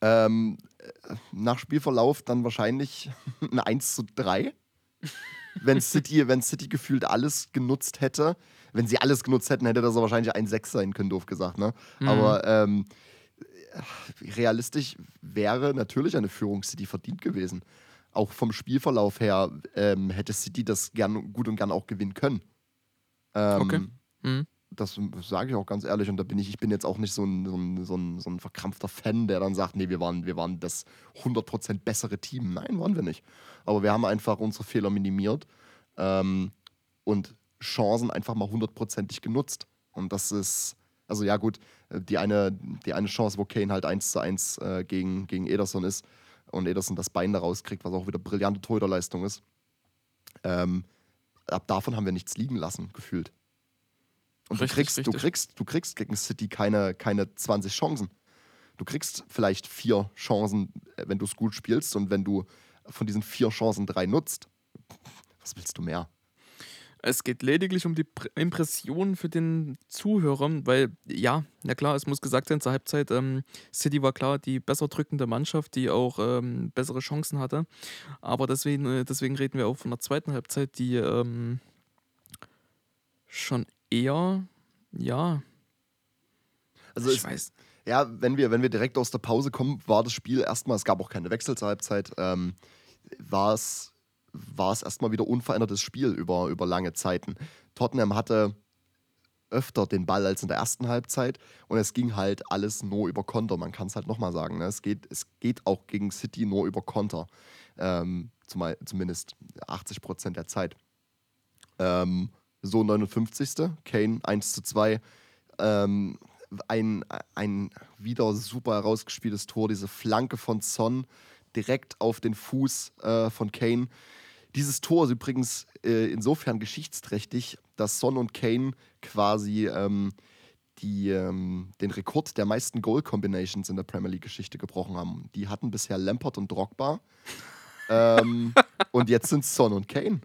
ähm, äh, nach Spielverlauf dann wahrscheinlich ein 1 zu 3. wenn City, wenn City gefühlt alles genutzt hätte, wenn sie alles genutzt hätten, hätte das wahrscheinlich ein 6 sein können, doof gesagt. Ne? Mhm. Aber ähm, äh, realistisch wäre natürlich eine Führung City verdient gewesen. Auch vom Spielverlauf her ähm, hätte City das gern, gut und gern auch gewinnen können. Ähm, Okay. Mhm. das sage ich auch ganz ehrlich und da bin ich, ich bin jetzt auch nicht so ein, so ein, so ein, so ein verkrampfter Fan, der dann sagt, nee, wir waren, wir waren das 100% bessere Team. Nein, waren wir nicht. Aber wir haben einfach unsere Fehler minimiert ähm, und Chancen einfach mal hundertprozentig genutzt. Und das ist, also ja gut, die eine, die eine Chance, wo Kane halt 1 zu 1 äh, gegen, gegen Ederson ist und Ederson das Bein da rauskriegt, was auch wieder brillante Torhüterleistung ist. Ähm, ab davon haben wir nichts liegen lassen, gefühlt. Und du Richtig, kriegst, du kriegst, du kriegst gegen City keine, keine 20 Chancen. Du kriegst vielleicht vier Chancen, äh, wenn du es gut spielst und wenn du von diesen vier Chancen drei nutzt. Was willst du mehr? Es geht lediglich um die Pr- Impression für den Zuhörer, weil ja, na klar, es muss gesagt sein, zur Halbzeit, ähm, City war klar die besser drückende Mannschaft, die auch ähm, bessere Chancen hatte. Aber deswegen, äh, deswegen reden wir auch von der zweiten Halbzeit, die ähm, schon eher, ja, Also ich weiß. Ja, wenn wir, wenn wir direkt aus der Pause kommen, war das Spiel erstmal, es gab auch keine Wechsel zur Halbzeit, ähm, war es, war es erstmal wieder unverändertes Spiel über, über lange Zeiten. Tottenham hatte öfter den Ball als in der ersten Halbzeit und es ging halt alles nur über Konter. Man kann es halt nochmal sagen. Ne? Es, geht, es geht auch gegen City nur über Konter. Ähm, zumal, zumindest 80 Prozent der Zeit. Ähm, so 59. Kane 1 zu 2. Ähm, ein, ein wieder super herausgespieltes Tor, diese Flanke von Son direkt auf den Fuß äh, von Kane. Dieses Tor ist übrigens äh, insofern geschichtsträchtig, dass Son und Kane quasi ähm, die, ähm, den Rekord der meisten Goal-Combinations in der Premier League-Geschichte gebrochen haben. Die hatten bisher Lampard und Drogba. ähm, und jetzt sind es Son und Kane.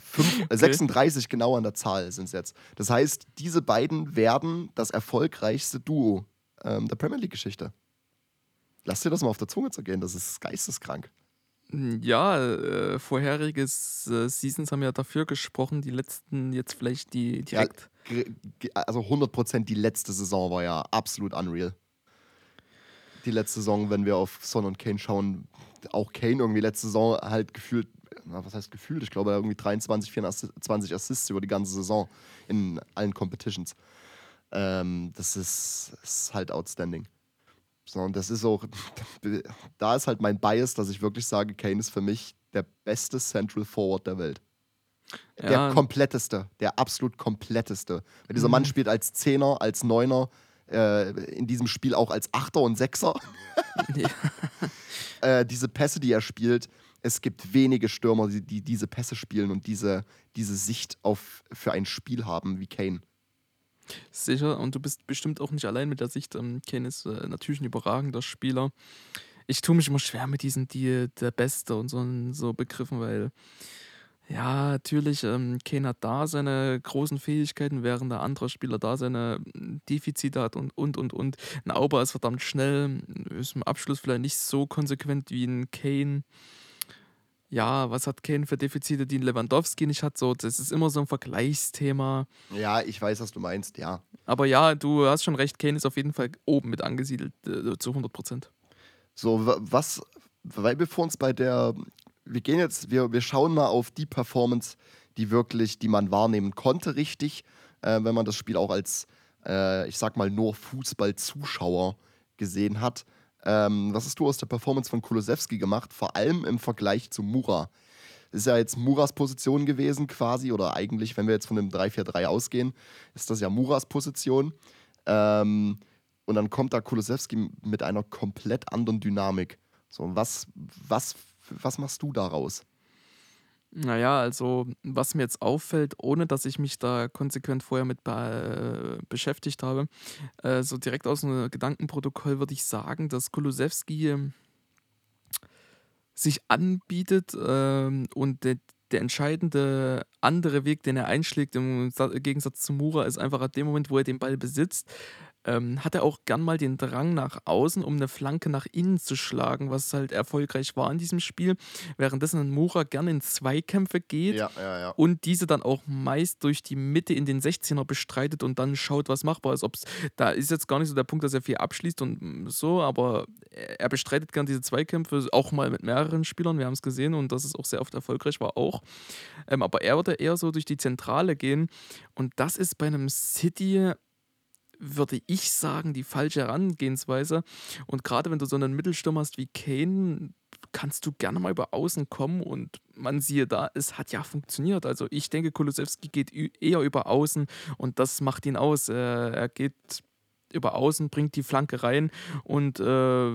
Fünf, äh, 36 genau an der Zahl sind es jetzt. Das heißt, diese beiden werden das erfolgreichste Duo ähm, der Premier League-Geschichte. Lass dir das mal auf der Zunge zergehen, das ist geisteskrank. Ja, äh, vorherige äh, Seasons haben ja dafür gesprochen, die letzten jetzt vielleicht die direkt. Ge- Also 100% die letzte Saison war ja absolut unreal. Die letzte Saison, wenn wir auf Son und Kane schauen, auch Kane irgendwie letzte Saison halt gefühlt, na, was heißt gefühlt? Ich glaube, irgendwie 23, 24 Assists über die ganze Saison in allen Competitions. Ähm, das ist, ist halt outstanding. So, und das ist auch, da ist halt mein Bias, dass ich wirklich sage, Kane ist für mich der beste Central Forward der Welt. Der Ja. kompletteste, der absolut kompletteste. Weil dieser Mann Mhm. spielt als Zehner, als Neuner, äh, in diesem Spiel auch als Achter und Sechser. Ja. äh, diese Pässe, die er spielt, es gibt wenige Stürmer, die, die diese Pässe spielen und diese, diese Sicht auf, für ein Spiel haben wie Kane. Sicher, und du bist bestimmt auch nicht allein mit der Sicht. Ähm, Kane ist äh, natürlich ein überragender Spieler. Ich tue mich immer schwer mit diesen die, der Beste und so, so Begriffen, weil ja, natürlich, ähm, Kane hat da seine großen Fähigkeiten, während der andere Spieler da seine mm, Defizite hat und und und und. Ein Auber ist verdammt schnell, ist im Abschluss vielleicht nicht so konsequent wie ein Kane. Ja, was hat Kane für Defizite, die Lewandowski nicht hat? So, das ist immer so ein Vergleichsthema. Ja, ich weiß, was du meinst, ja. Aber ja, du hast schon recht, Kane ist auf jeden Fall oben mit angesiedelt, äh, zu 100 Prozent. So, wa- was, weil wir vor uns bei der, wir gehen jetzt, wir, wir schauen mal auf die Performance, die wirklich, die man wahrnehmen konnte, richtig, äh, wenn man das Spiel auch als, äh, ich sag mal, nur Fußballzuschauer gesehen hat. Ähm, was hast du aus der Performance von Kulusewski gemacht, vor allem im Vergleich zu Mura? Ist ja jetzt Muras Position gewesen quasi, oder eigentlich, wenn wir jetzt von dem 3-4-3 ausgehen, ist das ja Muras Position. Ähm, und dann kommt da Kulusewski mit einer komplett anderen Dynamik. So, was, was, was machst du daraus? Naja, also was mir jetzt auffällt, ohne dass ich mich da konsequent vorher mit be äh, beschäftigt habe, äh, so direkt aus dem Gedankenprotokoll würde ich sagen, dass Kulusewski ähm, sich anbietet ähm, und der, der entscheidende andere Weg, den er einschlägt, im Sa- Gegensatz zu Mura, ist einfach ab dem Moment, wo er den Ball besitzt, ähm, hat er auch gern mal den Drang nach außen, um eine Flanke nach innen zu schlagen, was halt erfolgreich war in diesem Spiel. Währenddessen ein Mura gerne in Zweikämpfe geht ja, ja. und diese dann auch meist durch die Mitte in den 16er bestreitet und dann schaut, was machbar ist. Ob's, da ist jetzt gar nicht so der Punkt, dass er viel abschließt und so, aber er er bestreitet gern diese Zweikämpfe, auch mal mit mehreren Spielern, wir haben es gesehen und dass es auch sehr oft erfolgreich war auch. Ähm, aber er würde eher so durch die Zentrale gehen und das ist bei einem City würde ich sagen, die falsche Herangehensweise. Und gerade wenn du so einen Mittelstürmer hast wie Kane, kannst du gerne mal über außen kommen und man siehe da, es hat ja funktioniert. Also ich denke, Kulusewski geht eher über außen und das macht ihn aus. Er, er geht über außen, bringt die Flanke rein und äh,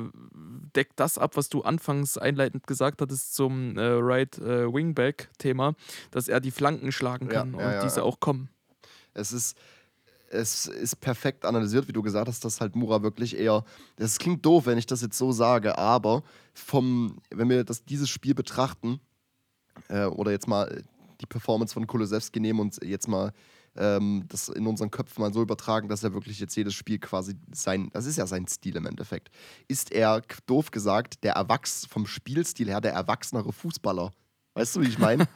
deckt das ab, was du anfangs einleitend gesagt hattest zum äh, Right äh, Wingback-Thema, dass er die Flanken schlagen Ja, kann ja, und ja, diese ja. auch kommen. Es ist, es ist perfekt analysiert, wie du gesagt hast, dass halt Mura wirklich eher. Das klingt doof, wenn ich das jetzt so sage, aber vom, wenn wir das, dieses Spiel betrachten, äh, oder jetzt mal die Performance von Kulusewski nehmen und jetzt mal ähm, das in unseren Köpfen mal so übertragen, dass er wirklich jetzt jedes Spiel quasi sein, das ist ja sein Stil im Endeffekt, ist er, doof gesagt, der Erwachs vom Spielstil her der erwachsenere Fußballer. Weißt du, wie ich meine?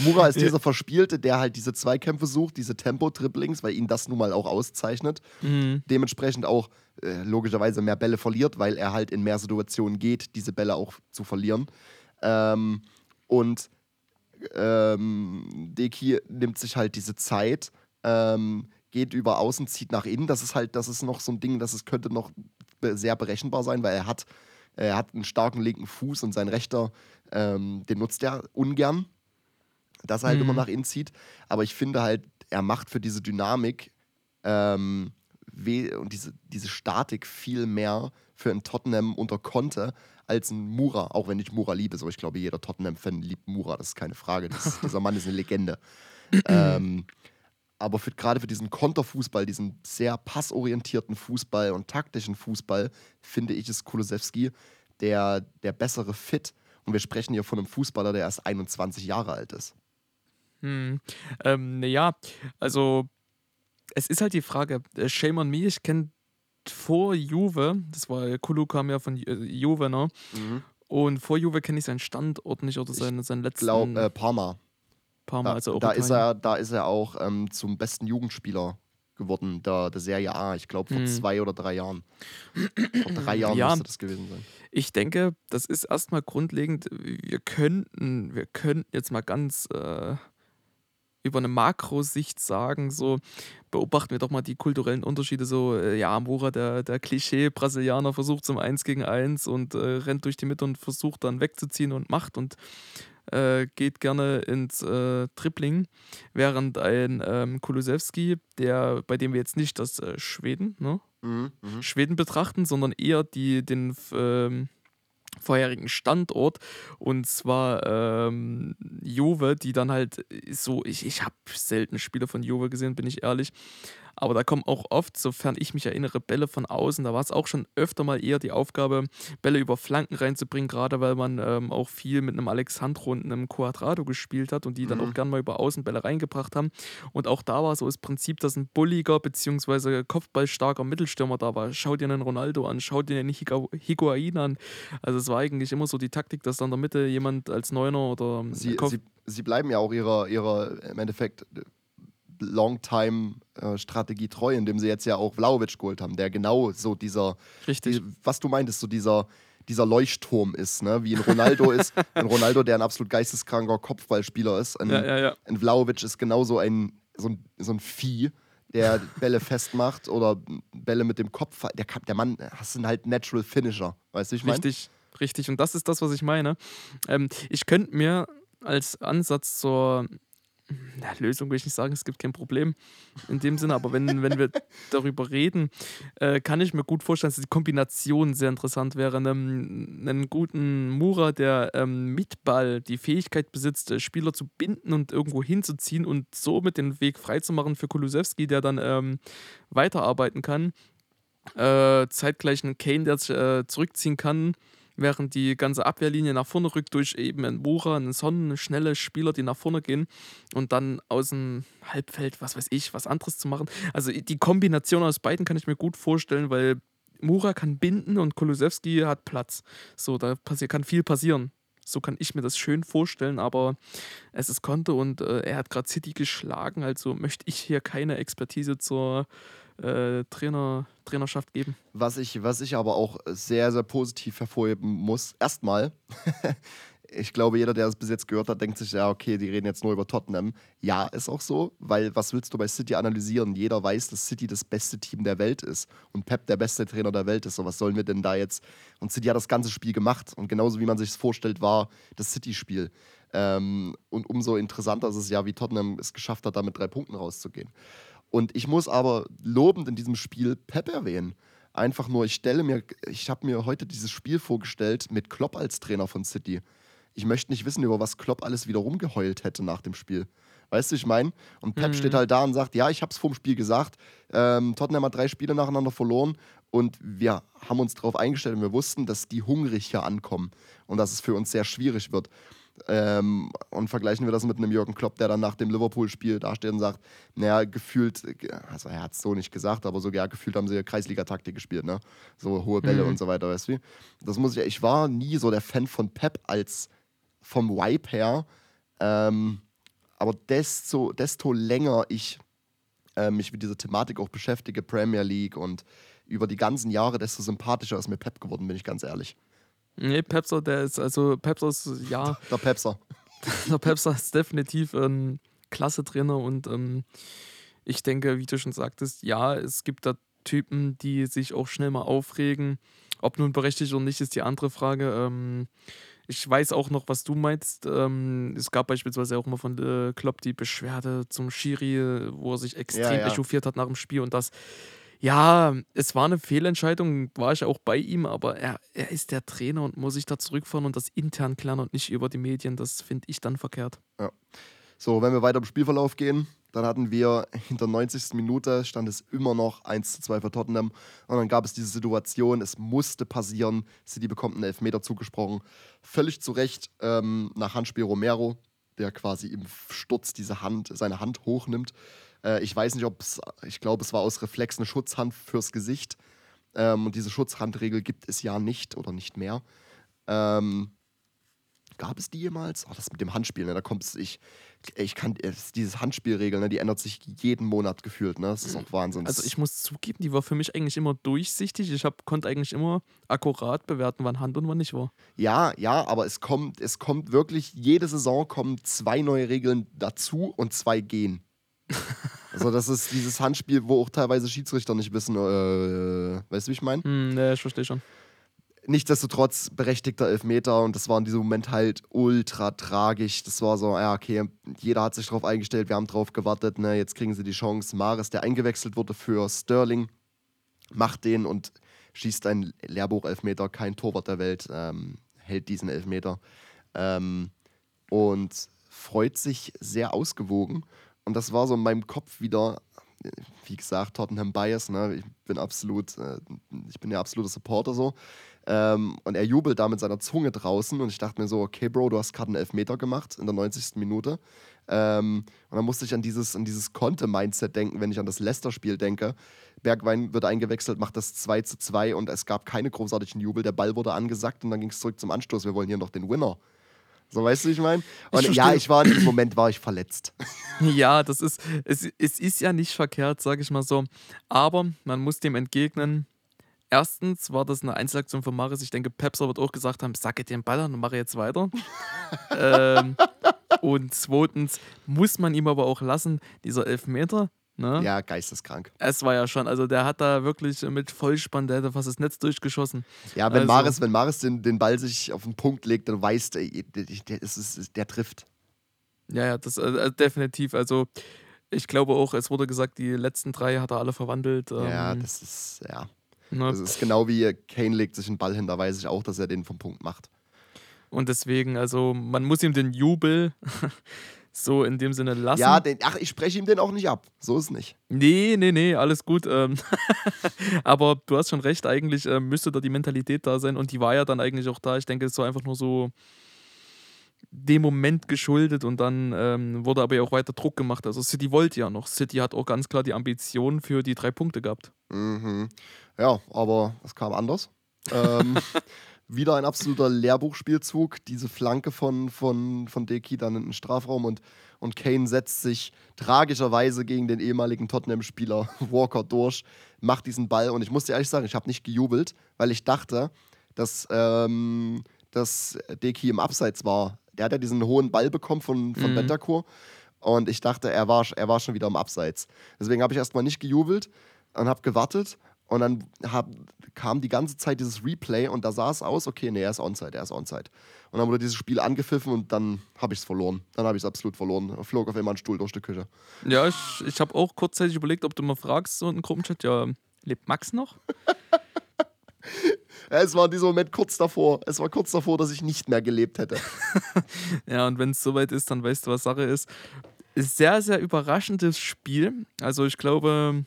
Mura ist dieser Verspielte, der halt diese Zweikämpfe sucht, diese Tempo-Dribblings, weil ihn das nun mal auch auszeichnet. Mhm. Dementsprechend auch äh, logischerweise mehr Bälle verliert, weil er halt in mehr Situationen geht, diese Bälle auch zu verlieren. Ähm, und ähm, Deki nimmt sich halt diese Zeit, ähm, geht über außen, zieht nach innen. Das ist halt, das ist noch so ein Ding, das ist, könnte noch sehr berechenbar sein, weil er hat, er hat einen starken linken Fuß und sein rechter, ähm, den nutzt er ungern, dass er halt Mhm. immer nach innen zieht. Aber ich finde halt, er macht für diese Dynamik ähm, und diese, diese Statik viel mehr für ein Tottenham unter Conte als ein Mura, auch wenn ich Mura liebe. So, ich glaube, jeder Tottenham-Fan liebt Mura, das ist keine Frage. Das, dieser Mann ist eine Legende. ähm, aber für, gerade für diesen Konterfußball, diesen sehr passorientierten Fußball und taktischen Fußball, finde ich, ist Kulusewski der, der bessere Fit. Und wir sprechen hier von einem Fußballer, der erst 21 Jahre alt ist. Hm. Ähm, naja, also es ist halt die Frage, äh, shame on me, ich kenne vor Juve, das war, Kulu kam ja von äh, Juve, ne? Und vor Juve kenne ich seinen Standort nicht oder seinen, seinen letzten Glaub, äh, Parma. paar Mal, Da, also auch da, ist er, da ist er auch ähm, zum besten Jugendspieler geworden, der, der Serie A. Ich glaube, vor Hm. zwei oder drei Jahren. vor drei Jahren Ja. müsste das gewesen sein. Ich denke, das ist erstmal grundlegend, wir könnten, wir könnten jetzt mal ganz äh, über eine Makrosicht sagen, so beobachten wir doch mal die kulturellen Unterschiede, so, äh, ja, Mora, der, der Klischee-Brasilianer, versucht zum 1 gegen 1 und äh, rennt durch die Mitte und versucht dann wegzuziehen und macht und äh, geht gerne ins äh, Tripling, während ein ähm, Kulusewski, der, bei dem wir jetzt nicht das äh, Schweden, ne? Mhm, mhm. Schweden betrachten, sondern eher die, den ähm, vorherigen Standort und zwar ähm, Juve, die dann halt so, ich, ich habe selten Spiele von Juve gesehen, bin ich ehrlich, aber da kommen auch oft, sofern ich mich erinnere, Bälle von außen. Da war es auch schon öfter mal eher die Aufgabe, Bälle über Flanken reinzubringen, gerade weil man ähm, auch viel mit einem Alexandro und einem Quadrado gespielt hat und die dann Mhm. auch gern mal über Außenbälle reingebracht haben. Und auch da war so das Prinzip, dass ein bulliger bzw. kopfballstarker Mittelstürmer da war. Schau dir einen Ronaldo an, schau dir einen Higuain an. Also es war eigentlich immer so die Taktik, dass dann in der Mitte jemand als Neuner oder Sie, Kopf sie, sie bleiben ja auch ihrer, ihrer im Endeffekt Longtime-Strategie treu, indem sie jetzt ja auch Vlaovic geholt haben, der genau so dieser, richtig. die, was du meintest, so dieser, dieser Leuchtturm ist, ne? wie ein Ronaldo ist. Ein Ronaldo, der ein absolut geisteskranker Kopfballspieler ist. Ein, Ja, ja, ja. ein Vlaovic ist genauso ein, so ein, so ein Vieh, der Bälle festmacht oder Bälle mit dem Kopf. Der, der Mann, das sind halt Natural Finisher. Weißt du, ich meine? Richtig, richtig. Und das ist das, was ich meine. Ähm, ich könnte mir als Ansatz zur na, Lösung will ich nicht sagen, es gibt kein Problem in dem Sinne, aber wenn, wenn wir darüber reden, äh, kann ich mir gut vorstellen, dass die Kombination sehr interessant wäre. Einen, einen guten Mura, der ähm, mit Ball die Fähigkeit besitzt, äh, Spieler zu binden und irgendwo hinzuziehen und somit den Weg freizumachen für Kulusewski, der dann ähm, weiterarbeiten kann. Äh, zeitgleich einen Kane, der sich äh, zurückziehen kann, während die ganze Abwehrlinie nach vorne rückt durch eben einen Mura, einen Sonnen, schnelle Spieler, die nach vorne gehen und dann aus dem Halbfeld, was weiß ich, was anderes zu machen. Also die Kombination aus beiden kann ich mir gut vorstellen, weil Mura kann binden und Kulusewski hat Platz. So, da kann viel passieren. So kann ich mir das schön vorstellen, aber es ist Konto und äh, er hat gerade City geschlagen, also möchte ich hier keine Expertise zur äh, Trainer, Trainerschaft geben. Was ich, was ich aber auch sehr, sehr positiv hervorheben muss, erstmal, ich glaube, jeder, der es bis jetzt gehört hat, denkt sich, ja, okay, die reden jetzt nur über Tottenham. Ja, ist auch so, weil was willst du bei City analysieren? Jeder weiß, dass City das beste Team der Welt ist und Pep der beste Trainer der Welt ist. So, was sollen wir denn da jetzt? Und City hat das ganze Spiel gemacht und genauso wie man sich es vorstellt, war das City-Spiel. Ähm, und umso interessanter ist es ja, wie Tottenham es geschafft hat, da mit drei Punkten rauszugehen. Und ich muss aber lobend in diesem Spiel Pep erwähnen. Einfach nur, ich stelle mir, ich habe mir heute dieses Spiel vorgestellt mit Klopp als Trainer von City. Ich möchte nicht wissen, über was Klopp alles wieder rumgeheult hätte nach dem Spiel. Weißt du, ich meine? Und Pep Mhm. steht halt da und sagt, ja, ich habe es vor dem Spiel gesagt, ähm, Tottenham hat drei Spiele nacheinander verloren und wir haben uns darauf eingestellt und wir wussten, dass die hungrig hier ankommen und dass es für uns sehr schwierig wird. Ähm, und vergleichen wir das mit einem Jürgen Klopp, der dann nach dem Liverpool-Spiel dasteht und sagt, naja, gefühlt, also er hat es so nicht gesagt, aber so ja, gefühlt haben sie Kreisliga-Taktik gespielt, ne? So hohe Bälle Mhm. und so weiter, weißt du? Das muss ich, ich war nie so der Fan von Pep als vom Vibe her, ähm, aber desto, desto länger ich äh, mich mit dieser Thematik auch beschäftige, Premier League und über die ganzen Jahre, desto sympathischer ist mir Pep geworden, bin ich ganz ehrlich. Nee, Pepser, der ist, also Pepser ist, ja, Der Pepser. der Pepser ist definitiv ein klasse Trainer und ähm, ich denke, wie du schon sagtest, ja, es gibt da Typen, die sich auch schnell mal aufregen. Ob nun berechtigt oder nicht, ist die andere Frage. Ähm, ich weiß auch noch, was du meinst. Ähm, es gab beispielsweise auch mal von äh, Klopp die Beschwerde zum Schiri, wo er sich extrem ja. echauffiert hat nach dem Spiel und das. Ja, es war eine Fehlentscheidung, war ich auch bei ihm, aber er, er ist der Trainer und muss sich da zurückfahren und das intern klären und nicht über die Medien. Das finde ich dann verkehrt. So, wenn wir weiter im Spielverlauf gehen, dann hatten wir in der 90. Minute stand es immer noch 1 zu 2 für Tottenham. Und dann gab es diese Situation, es musste passieren. City bekommt einen Elfmeter zugesprochen. Völlig zu Recht ähm, nach Handspiel Romero, der quasi im Sturz diese Hand, seine Hand hochnimmt. Äh, ich weiß nicht, ob es, ich glaube, es war aus Reflex eine Schutzhand fürs Gesicht. Ähm, und diese Schutzhandregel gibt es ja nicht oder nicht mehr. Ähm, gab es die jemals? Ach, das mit dem Handspiel, ne? Da kommt es, ich, ich kann, es- dieses Handspielregel, ne? Die ändert sich jeden Monat gefühlt, ne? Das ist auch Wahnsinn. Also ich muss zugeben, die war für mich eigentlich immer durchsichtig. Ich hab, konnte eigentlich immer akkurat bewerten, wann Hand und wann nicht war. ja, ja, aber es kommt, es kommt wirklich, jede Saison kommen zwei neue Regeln dazu und zwei gehen. also das ist dieses Handspiel, wo auch teilweise Schiedsrichter nicht wissen, äh, weißt du, wie ich meine? Hm, ne, ich verstehe schon. Nichtsdestotrotz berechtigter Elfmeter und das war in diesem Moment halt ultra tragisch. Das war so, ja, okay, jeder hat sich darauf eingestellt, wir haben drauf gewartet, ne, jetzt kriegen sie die Chance. Maris, der eingewechselt wurde für Sterling, macht den und schießt einen Lehrbuch-Elfmeter, kein Torwart der Welt, ähm, hält diesen Elfmeter ähm, und freut sich sehr ausgewogen. Und das war so in meinem Kopf wieder, wie gesagt, Tottenham Bias, ne? ich bin absolut, äh, ich bin ja absoluter Supporter so. Ähm, und er jubelt da mit seiner Zunge draußen und ich dachte mir so, okay, Bro, du hast gerade einen Elfmeter gemacht in der 90. Minute. Ähm, und dann musste ich an dieses, an dieses Conte-Mindset denken, wenn ich an das Leicester-Spiel denke. Bergwein wird eingewechselt, macht das 2 zu 2 und es gab keine großartigen Jubel. Der Ball wurde angesagt und dann ging es zurück zum Anstoß. Wir wollen hier noch den Winner. So weißt du, wie ich meine? Und Ich ja, ich war in diesem Moment war ich verletzt. Ja, das ist, es, es ist ja nicht verkehrt, sage ich mal so. Aber man muss dem entgegnen. Erstens war das eine Einzelaktion von Maris. Ich denke, Pepser wird auch gesagt haben, sacke den Ball an und mache jetzt weiter. ähm, und zweitens muss man ihm aber auch lassen, dieser Elfmeter, ne? Ja, geisteskrank. Es war ja schon, also der hat da wirklich mit Vollspann, der hätte fast das Netz durchgeschossen. Ja, wenn Also- Maris, wenn Maris den, den Ball sich auf den Punkt legt, dann weiß der, der, ist, der trifft. Ja, ja, das äh, definitiv. Also ich glaube auch, es wurde gesagt, die letzten drei hat er alle verwandelt. Ähm, Ja, das ist, ja. Ne? Das ist genau wie Kane legt sich einen Ball hin, da weiß ich auch, dass er den vom Punkt macht. Und deswegen, also man muss ihm den Jubel so in dem Sinne lassen. Ja, den, ach, ich spreche ihm den auch nicht ab. So ist es nicht. nee, nee, nee, alles gut. Ähm, aber du hast schon recht, eigentlich äh, müsste da die Mentalität da sein und die war ja dann eigentlich auch da. Ich denke, es war einfach nur so dem Moment geschuldet und dann ähm, wurde aber ja auch weiter Druck gemacht. Also City wollte ja noch. City hat auch ganz klar die Ambition für die drei Punkte gehabt. Mhm. Ja, aber es kam anders. ähm, wieder ein absoluter Lehrbuchspielzug. Diese Flanke von, von, von Deki dann in den Strafraum und, und Kane setzt sich tragischerweise gegen den ehemaligen Tottenham-Spieler Walker durch, macht diesen Ball und ich muss dir ehrlich sagen, ich habe nicht gejubelt, weil ich dachte, dass, ähm, dass Deki im Abseits war. Der hat ja diesen hohen Ball bekommen von, von Mhm. Bentancur und ich dachte, er war, er war schon wieder im Abseits. Deswegen habe ich erstmal nicht gejubelt und habe gewartet und dann hab, kam die ganze Zeit dieses Replay und da sah es aus, okay, nee, er ist Onside, er ist Onside. Und dann wurde dieses Spiel angepfiffen und dann habe ich es verloren. Dann habe ich es absolut verloren. Flog auf einmal ein Stuhl durch die Küche. Ja, ich, ich habe auch kurzzeitig überlegt, ob du mal fragst, so in Gruppenchat, ja, lebt Max noch? Es war in diesem Moment kurz davor. Es war kurz davor, dass ich nicht mehr gelebt hätte. Ja, und wenn es soweit ist, dann weißt du, was Sache ist. Sehr, sehr überraschendes Spiel. Also ich glaube,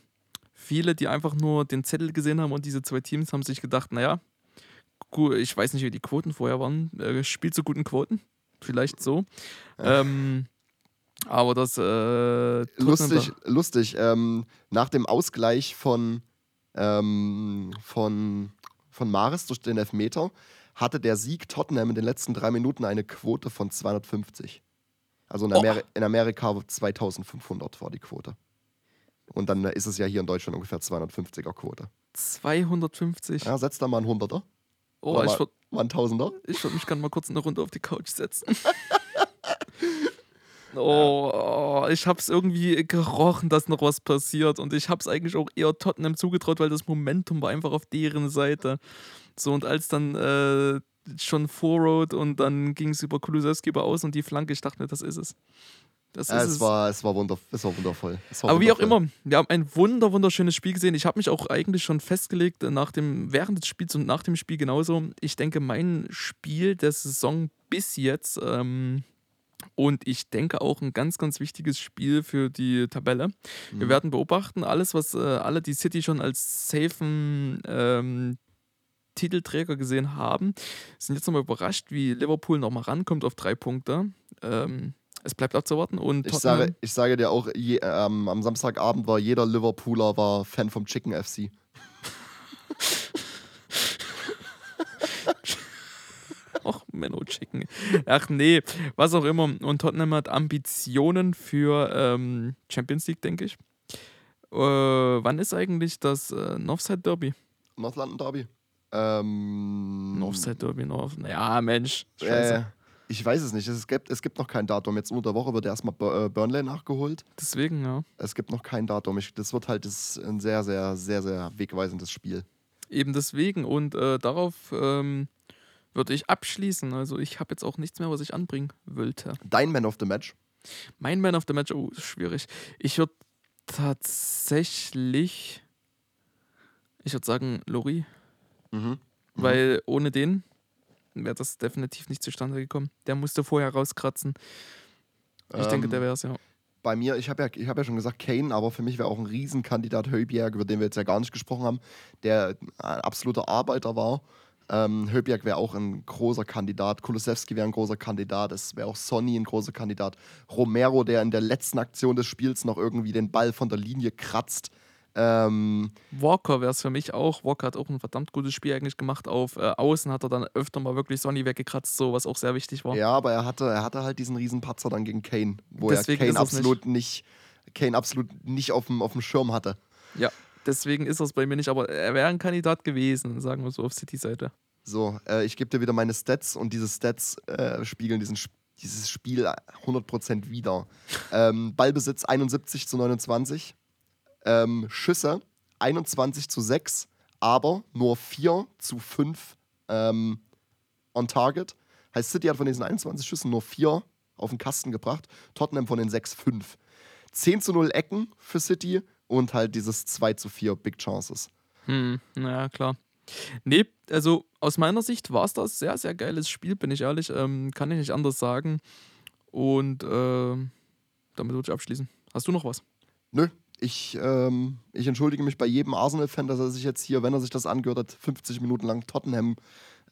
viele, die einfach nur den Zettel gesehen haben und diese zwei Teams, haben sich gedacht, naja, ich weiß nicht, wie die Quoten vorher waren. Äh, spielt zu guten Quoten. Vielleicht so. Ähm, aber das äh, lustig, lustig. Ähm, nach dem Ausgleich von, ähm, von, von Maris durch den Elfmeter hatte der Sieg Tottenham in den letzten drei Minuten eine Quote von 250. Also in, Oh. Ameri in Amerika 2500 war die Quote. Und dann ist es ja hier in Deutschland ungefähr 250er Quote. 250. Ja, setz da mal einen Hunderter. Oh, Oder ich würde mal einen Tausender. ich würd mich gerne mal kurz eine Runde auf die Couch setzen. Oh, oh, ich hab's irgendwie gerochen, dass noch was passiert. Und ich hab's eigentlich auch eher Tottenham zugetraut, weil das Momentum war einfach auf deren Seite. So, und als dann äh, schon Forward und dann ging es über Kulusewski über aus und die Flanke, ich dachte mir, das ist es. Das Ja, ist es, war, es, war wunder, es war wundervoll. Es war aber wie auch wundervoll. immer, wir haben ein wunder, wunderschönes Spiel gesehen. Ich habe mich auch eigentlich schon festgelegt, äh, nach dem, während des Spiels und nach dem Spiel genauso. Ich denke, mein Spiel der Saison bis jetzt ähm, und ich denke auch ein ganz, ganz wichtiges Spiel für die Tabelle. Wir Mhm. werden beobachten, alles, was äh, alle die City schon als safen ähm, Titelträger gesehen haben, sind jetzt nochmal überrascht, wie Liverpool nochmal rankommt auf drei Punkte. Ähm, es bleibt abzuwarten. Und Ich sage, ich sage dir auch, je, ähm, am Samstagabend war jeder Liverpooler war Fan vom Chicken FC. Och, Menno Chicken. Ach nee, was auch immer. Und Tottenham hat Ambitionen für ähm, Champions League, denke ich. Äh, wann ist eigentlich das äh, Northside Derby? North London Derby. Ähm, Northside Derby, North. Ja, Mensch. Äh, Scheiße. ich weiß es nicht. Es gibt, es gibt noch kein Datum. Jetzt unter der Woche wird erstmal äh, Burnley nachgeholt. Deswegen, ja. Es gibt noch kein Datum. Ich, das wird halt das, ein sehr, sehr, sehr, sehr wegweisendes Spiel. Eben deswegen. Und äh, darauf ähm, würde ich abschließen. Also ich habe jetzt auch nichts mehr, was ich anbringen wollte. Dein Man of the Match? Mein Man of the Match, oh, schwierig. Ich würde tatsächlich, ich würde sagen, Lori. Mhm. Weil ohne den wäre das definitiv nicht zustande gekommen. Der musste vorher rauskratzen. Ich denke, Ähm, der wäre es, ja. Bei mir, ich habe ja, ich hab ja schon gesagt Kane, aber für mich wäre auch ein Riesenkandidat Höbjerg, über den wir jetzt ja gar nicht gesprochen haben, der ein absoluter Arbeiter war. Ähm, Höbjerg wäre auch ein großer Kandidat, Kulusewski wäre ein großer Kandidat, es wäre auch Sonny ein großer Kandidat. Romero, der in der letzten Aktion des Spiels noch irgendwie den Ball von der Linie kratzt. Ähm, Walker wäre es für mich auch. Walker hat auch ein verdammt gutes Spiel eigentlich gemacht. Auf äh, Außen hat er dann öfter mal wirklich Sonny weggekratzt, so was auch sehr wichtig war. ja, aber er hatte, er hatte halt diesen riesen Patzer dann gegen Kane, wo Deswegen er Kane absolut nicht, Kane absolut nicht auf dem, auf dem Schirm hatte. Ja, deswegen ist das bei mir nicht, aber er wäre ein Kandidat gewesen, sagen wir so auf City-Seite. So, äh, ich gebe dir wieder meine Stats und diese Stats äh, spiegeln diesen, dieses Spiel 100% wieder. ähm, Ballbesitz 71 zu 29, ähm, Schüsse 21 zu 6, aber nur 4 zu 5 ähm, on target. Heißt, City hat von diesen 21 Schüssen nur 4 auf den Kasten gebracht, Tottenham von den 6 5. 10 zu 0 Ecken für City und halt dieses 2 zu 4 Big Chances. Hm, naja, klar. Nee, also aus meiner Sicht war es das sehr, sehr geiles Spiel, bin ich ehrlich. Ähm, kann ich nicht anders sagen. Und ähm, damit würde ich abschließen. Hast du noch was? Nö, ich, ähm, ich entschuldige mich bei jedem Arsenal-Fan, dass er sich jetzt hier, wenn er sich das angehört hat, 50 Minuten lang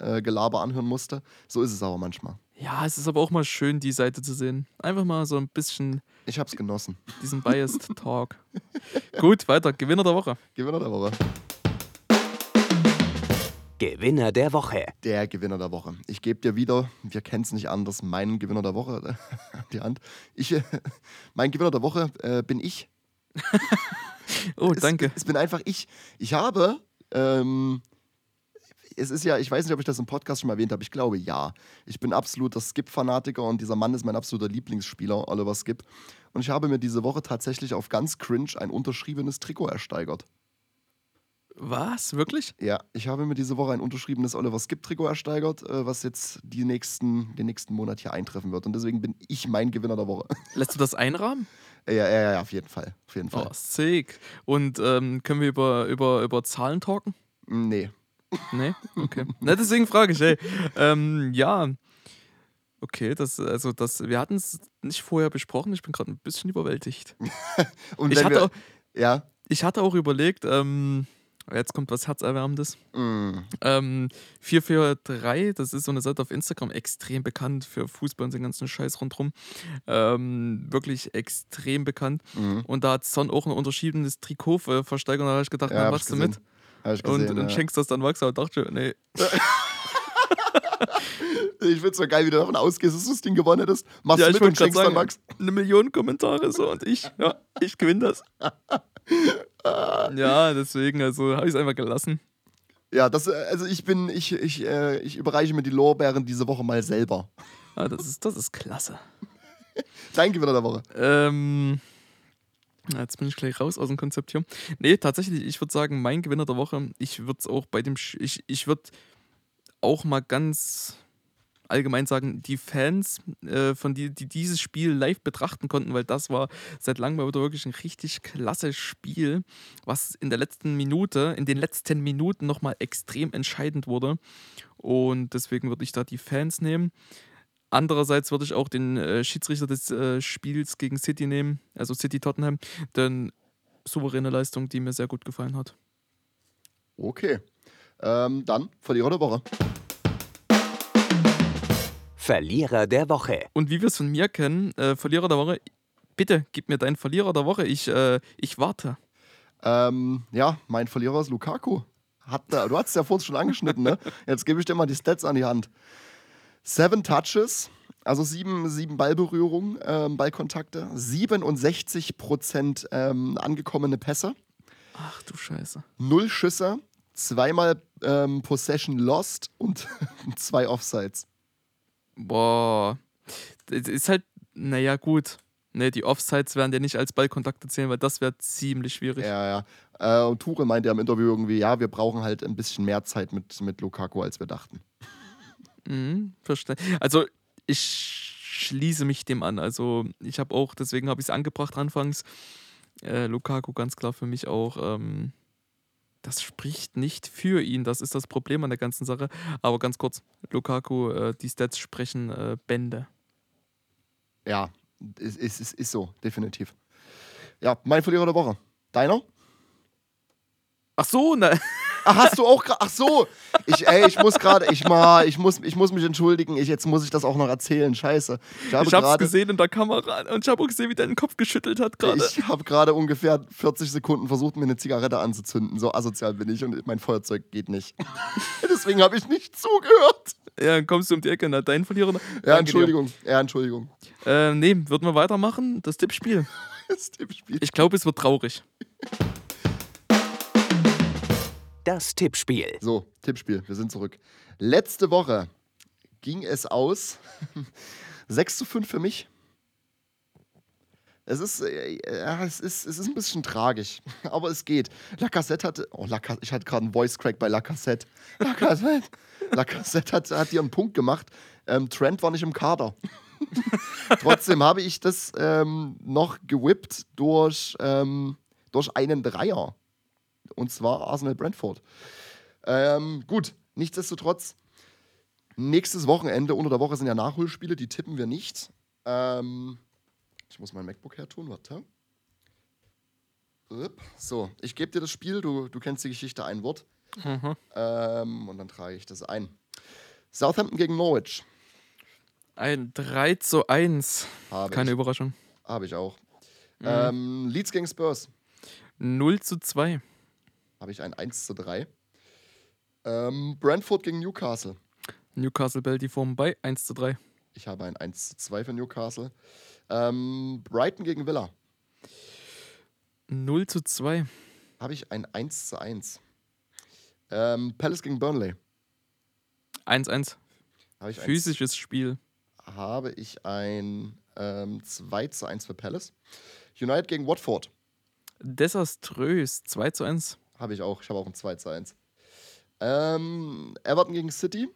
Tottenham-Gelaber anhören musste. So ist es aber manchmal. Ja, es ist aber auch mal schön, die Seite zu sehen. Einfach mal so ein bisschen Ich hab's genossen. diesen Biased Talk. Gut, weiter. Gewinner der Woche. Gewinner der Woche. Gewinner der Woche. Der Gewinner der Woche. Ich gebe dir wieder, wir kennen es nicht anders, meinen Gewinner der Woche an die Hand. Ich, äh, mein Gewinner der Woche äh, bin ich. Oh, Es- danke. Es bin einfach ich. Ich habe, ähm, es ist ja, ich weiß nicht, ob ich das im Podcast schon mal erwähnt habe. Ich glaube ja. Ich bin absoluter Skip-Fanatiker und dieser Mann ist mein absoluter Lieblingsspieler, Oliver Skip. Und ich habe mir diese Woche tatsächlich auf ganz cringe ein unterschriebenes Trikot ersteigert. Was? Wirklich? Ja, ich habe mir diese Woche ein unterschriebenes Oliver Skip-Trikot ersteigert, äh, was jetzt die nächsten, den nächsten Monat hier eintreffen wird. Und deswegen bin ich mein Gewinner der Woche. Lässt du das einrahmen? ja, ja, ja, ja, auf jeden Fall. Auf jeden Fall. Oh, sick. Und ähm, können wir über, über, über Zahlen talken? Nee. Nee? Okay. Na, deswegen frage ich, ey. Ähm, ja. Okay, das, also das, wir hatten es nicht vorher besprochen. Ich bin gerade ein bisschen überwältigt. Und Ich hatte, wir, auch, ja, ich hatte auch überlegt, ähm, jetzt kommt was Herzerwärmendes. mm, Ähm, 443, das ist so eine Seite auf Instagram, extrem bekannt für Fußball und den ganzen Scheiß rundherum. Ähm, wirklich extrem bekannt. mm. Und da hat Son auch ein unterschiedenes Trikot ver- versteigert und da habe ich gedacht, Ja, na, machst du mit? Gesehen. Und, gesehen, und ja. schenkst das dann Max und dachte ich, nee, Ich find's so geil, wie du davon ausgehst, dass du das Ding gewonnen hättest. Machst Ja, du ich mit und schenkst dann Max. eine Million Kommentare so und ich, ja, ich gewinne das. ja, deswegen, also habe ich es einfach gelassen. Ja, das, äh, also ich bin, ich, ich, äh, ich überreiche mir die Lorbeeren diese Woche mal selber. Ah, das, ist, das ist klasse. Dein Gewinner der Woche. Ähm, jetzt bin ich gleich raus aus dem Konzept hier. Nee, tatsächlich, ich würde sagen, mein Gewinner der Woche, ich würde es auch bei dem, Sch ich, ich würde auch mal ganz allgemein sagen, die Fans, äh, von die, die dieses Spiel live betrachten konnten, weil das war seit langem mal wieder wirklich ein richtig klasse Spiel, was in der letzten Minute, in den letzten Minuten nochmal extrem entscheidend wurde. Und deswegen würde ich da die Fans nehmen. Andererseits würde ich auch den äh, Schiedsrichter des äh, Spiels gegen City nehmen, also City Tottenham, denn souveräne Leistung, die mir sehr gut gefallen hat. Okay. Ähm, dann Verlierer der Woche. Verlierer der Woche. Und wie wir es von mir kennen, äh, Verlierer der Woche, bitte gib mir deinen Verlierer der Woche, ich, äh, ich warte. Ähm, ja, mein Verlierer ist Lukaku. Hat, du hast es ja vorhin schon angeschnitten, ne? Jetzt gebe ich dir mal die Stats an die Hand. Seven Touches, also sieben, sieben Ballberührungen, ähm, Ballkontakte, 67% ähm, angekommene Pässe, Ach du Scheiße. null Schüsse, zweimal ähm, Possession lost und zwei Offsides. Boah. Das ist halt, naja, gut. Nee, die Offsides werden dir nicht als Ballkontakte zählen, weil das wäre ziemlich schwierig. Ja, ja. Äh, und Tuchel meinte ja im Interview irgendwie, ja, wir brauchen halt ein bisschen mehr Zeit mit, mit Lukaku, als wir dachten. Mhm, verstehe. Also ich schließe mich dem an. Also ich habe auch, deswegen habe ich es angebracht anfangs. Äh, Lukaku ganz klar für mich auch. Ähm, das spricht nicht für ihn. Das ist das Problem an der ganzen Sache. Aber ganz kurz, Lukaku, äh, die Stats sprechen äh, Bände. Ja, ist, ist, ist, ist so, definitiv. Ja, mein Verlierer der Woche. Deiner? Ach so, ne. Ach, hast du auch gerade. Ach so. Ich, ey, ich muss gerade, ich mal, ich muss, ich muss mich entschuldigen. Ich, jetzt muss ich das auch noch erzählen. Scheiße. Ich, habe ich hab's grade, gesehen in der Kamera und ich habe auch gesehen, wie der den Kopf geschüttelt hat gerade. Ich habe gerade ungefähr 40 Sekunden versucht, mir eine Zigarette anzuzünden. So asozial bin ich und mein Feuerzeug geht nicht. Deswegen habe ich nicht zugehört. Ja, dann kommst du um die Ecke, na, dein Verlierer. Ja, Entschuldigung. Ja, Entschuldigung. Äh, nee, würden wir weitermachen? Das Tippspiel. das Tippspiel. Ich glaube, es wird traurig. Das Tippspiel. So, Tippspiel, wir sind zurück. Letzte Woche ging es aus 6 zu 5 für mich. Es ist, äh, es ist, es ist ein bisschen tragisch, aber es geht. Lacassette hatte, oh, Lacassette, ich hatte gerade einen Voice Crack bei Lacassette. Lacassette, Lacassette hat, hat hier einen Punkt gemacht. Ähm, Trent war nicht im Kader. Trotzdem habe ich das ähm, noch gewippt durch, ähm, durch einen Dreier und zwar Arsenal Brentford. Ähm, gut, nichtsdestotrotz, nächstes Wochenende, unter der Woche sind ja Nachholspiele, die tippen wir nicht. Ähm, ich muss mein MacBook hertun, warte. So, ich gebe dir das Spiel, du, du kennst die Geschichte, ein Wort. Mhm. Ähm, und dann trage ich das ein. Southampton gegen Norwich. Ein 3 zu 1. Habe Keine ich. Überraschung. Habe ich auch. Mhm. Ähm, Leeds gegen Spurs. 0 zu 2 habe ich ein 1 zu 3. Ähm, Brentford gegen Newcastle. Newcastle behält die Form bei 1 zu 3. Ich habe ein 1 zu 2 für Newcastle. Ähm, Brighton gegen Villa. 0 zu 2. Habe ich ein 1 zu 1. Ähm, Palace gegen Burnley. 1-1. Physisches 1, Spiel. Habe ich ein ähm, 2 zu 1 für Palace. United gegen Watford. Desaströs. 2 zu 1. Habe ich auch. Ich habe auch ein 2 zu 1. Ähm, Everton gegen City.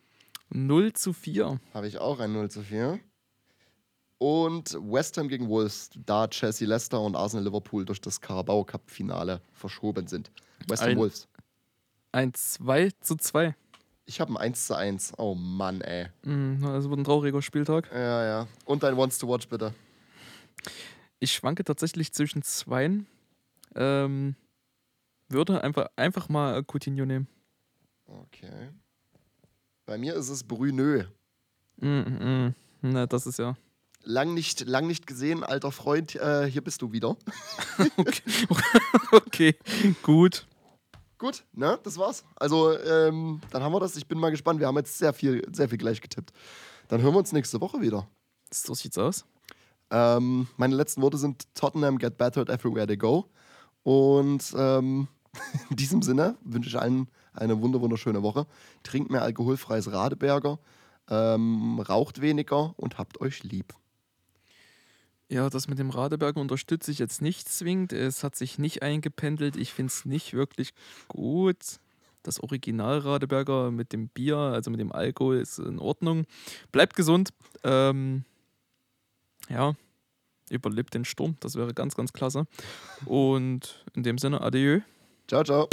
0 zu 4. Habe ich auch ein 0 zu 4. Und West Ham gegen Wolves, da Chelsea Leicester und Arsenal Liverpool durch das Carabao Cup Finale verschoben sind. West Ham ein, Wolves. Ein 2 zu 2. Ich habe ein 1 zu 1. Oh Mann, ey. Mm, also wird ein trauriger Spieltag. Ja, ja. Und dein Wants to Watch, bitte. Ich schwanke tatsächlich zwischen zweien. Ähm, würde einfach, einfach mal Coutinho nehmen. Okay. Bei mir ist es Brünö. Mm, mm, na, das ist ja. Lang nicht, lang nicht gesehen, alter Freund, äh, hier bist du wieder. okay. okay, gut. Gut, ne, das war's. Also, ähm, dann haben wir das. Ich bin mal gespannt. Wir haben jetzt sehr viel, sehr viel gleich getippt. Dann hören wir uns nächste Woche wieder. So sieht's aus. Ähm, meine letzten Worte sind: Tottenham get battered everywhere they go. Und ähm, in diesem Sinne wünsche ich allen eine wunderschöne Woche. Trinkt mehr alkoholfreies Radeberger, ähm, raucht weniger und habt euch lieb. Ja, das mit dem Radeberger unterstütze ich jetzt nicht zwingend. Es hat sich nicht eingependelt. Ich finde es nicht wirklich gut. Das Original Radeberger mit dem Bier, also mit dem Alkohol, ist in Ordnung. Bleibt gesund. Ähm, ja, überlebt den Sturm. Das wäre ganz, ganz klasse. Und in dem Sinne, adieu. Ciao, ciao.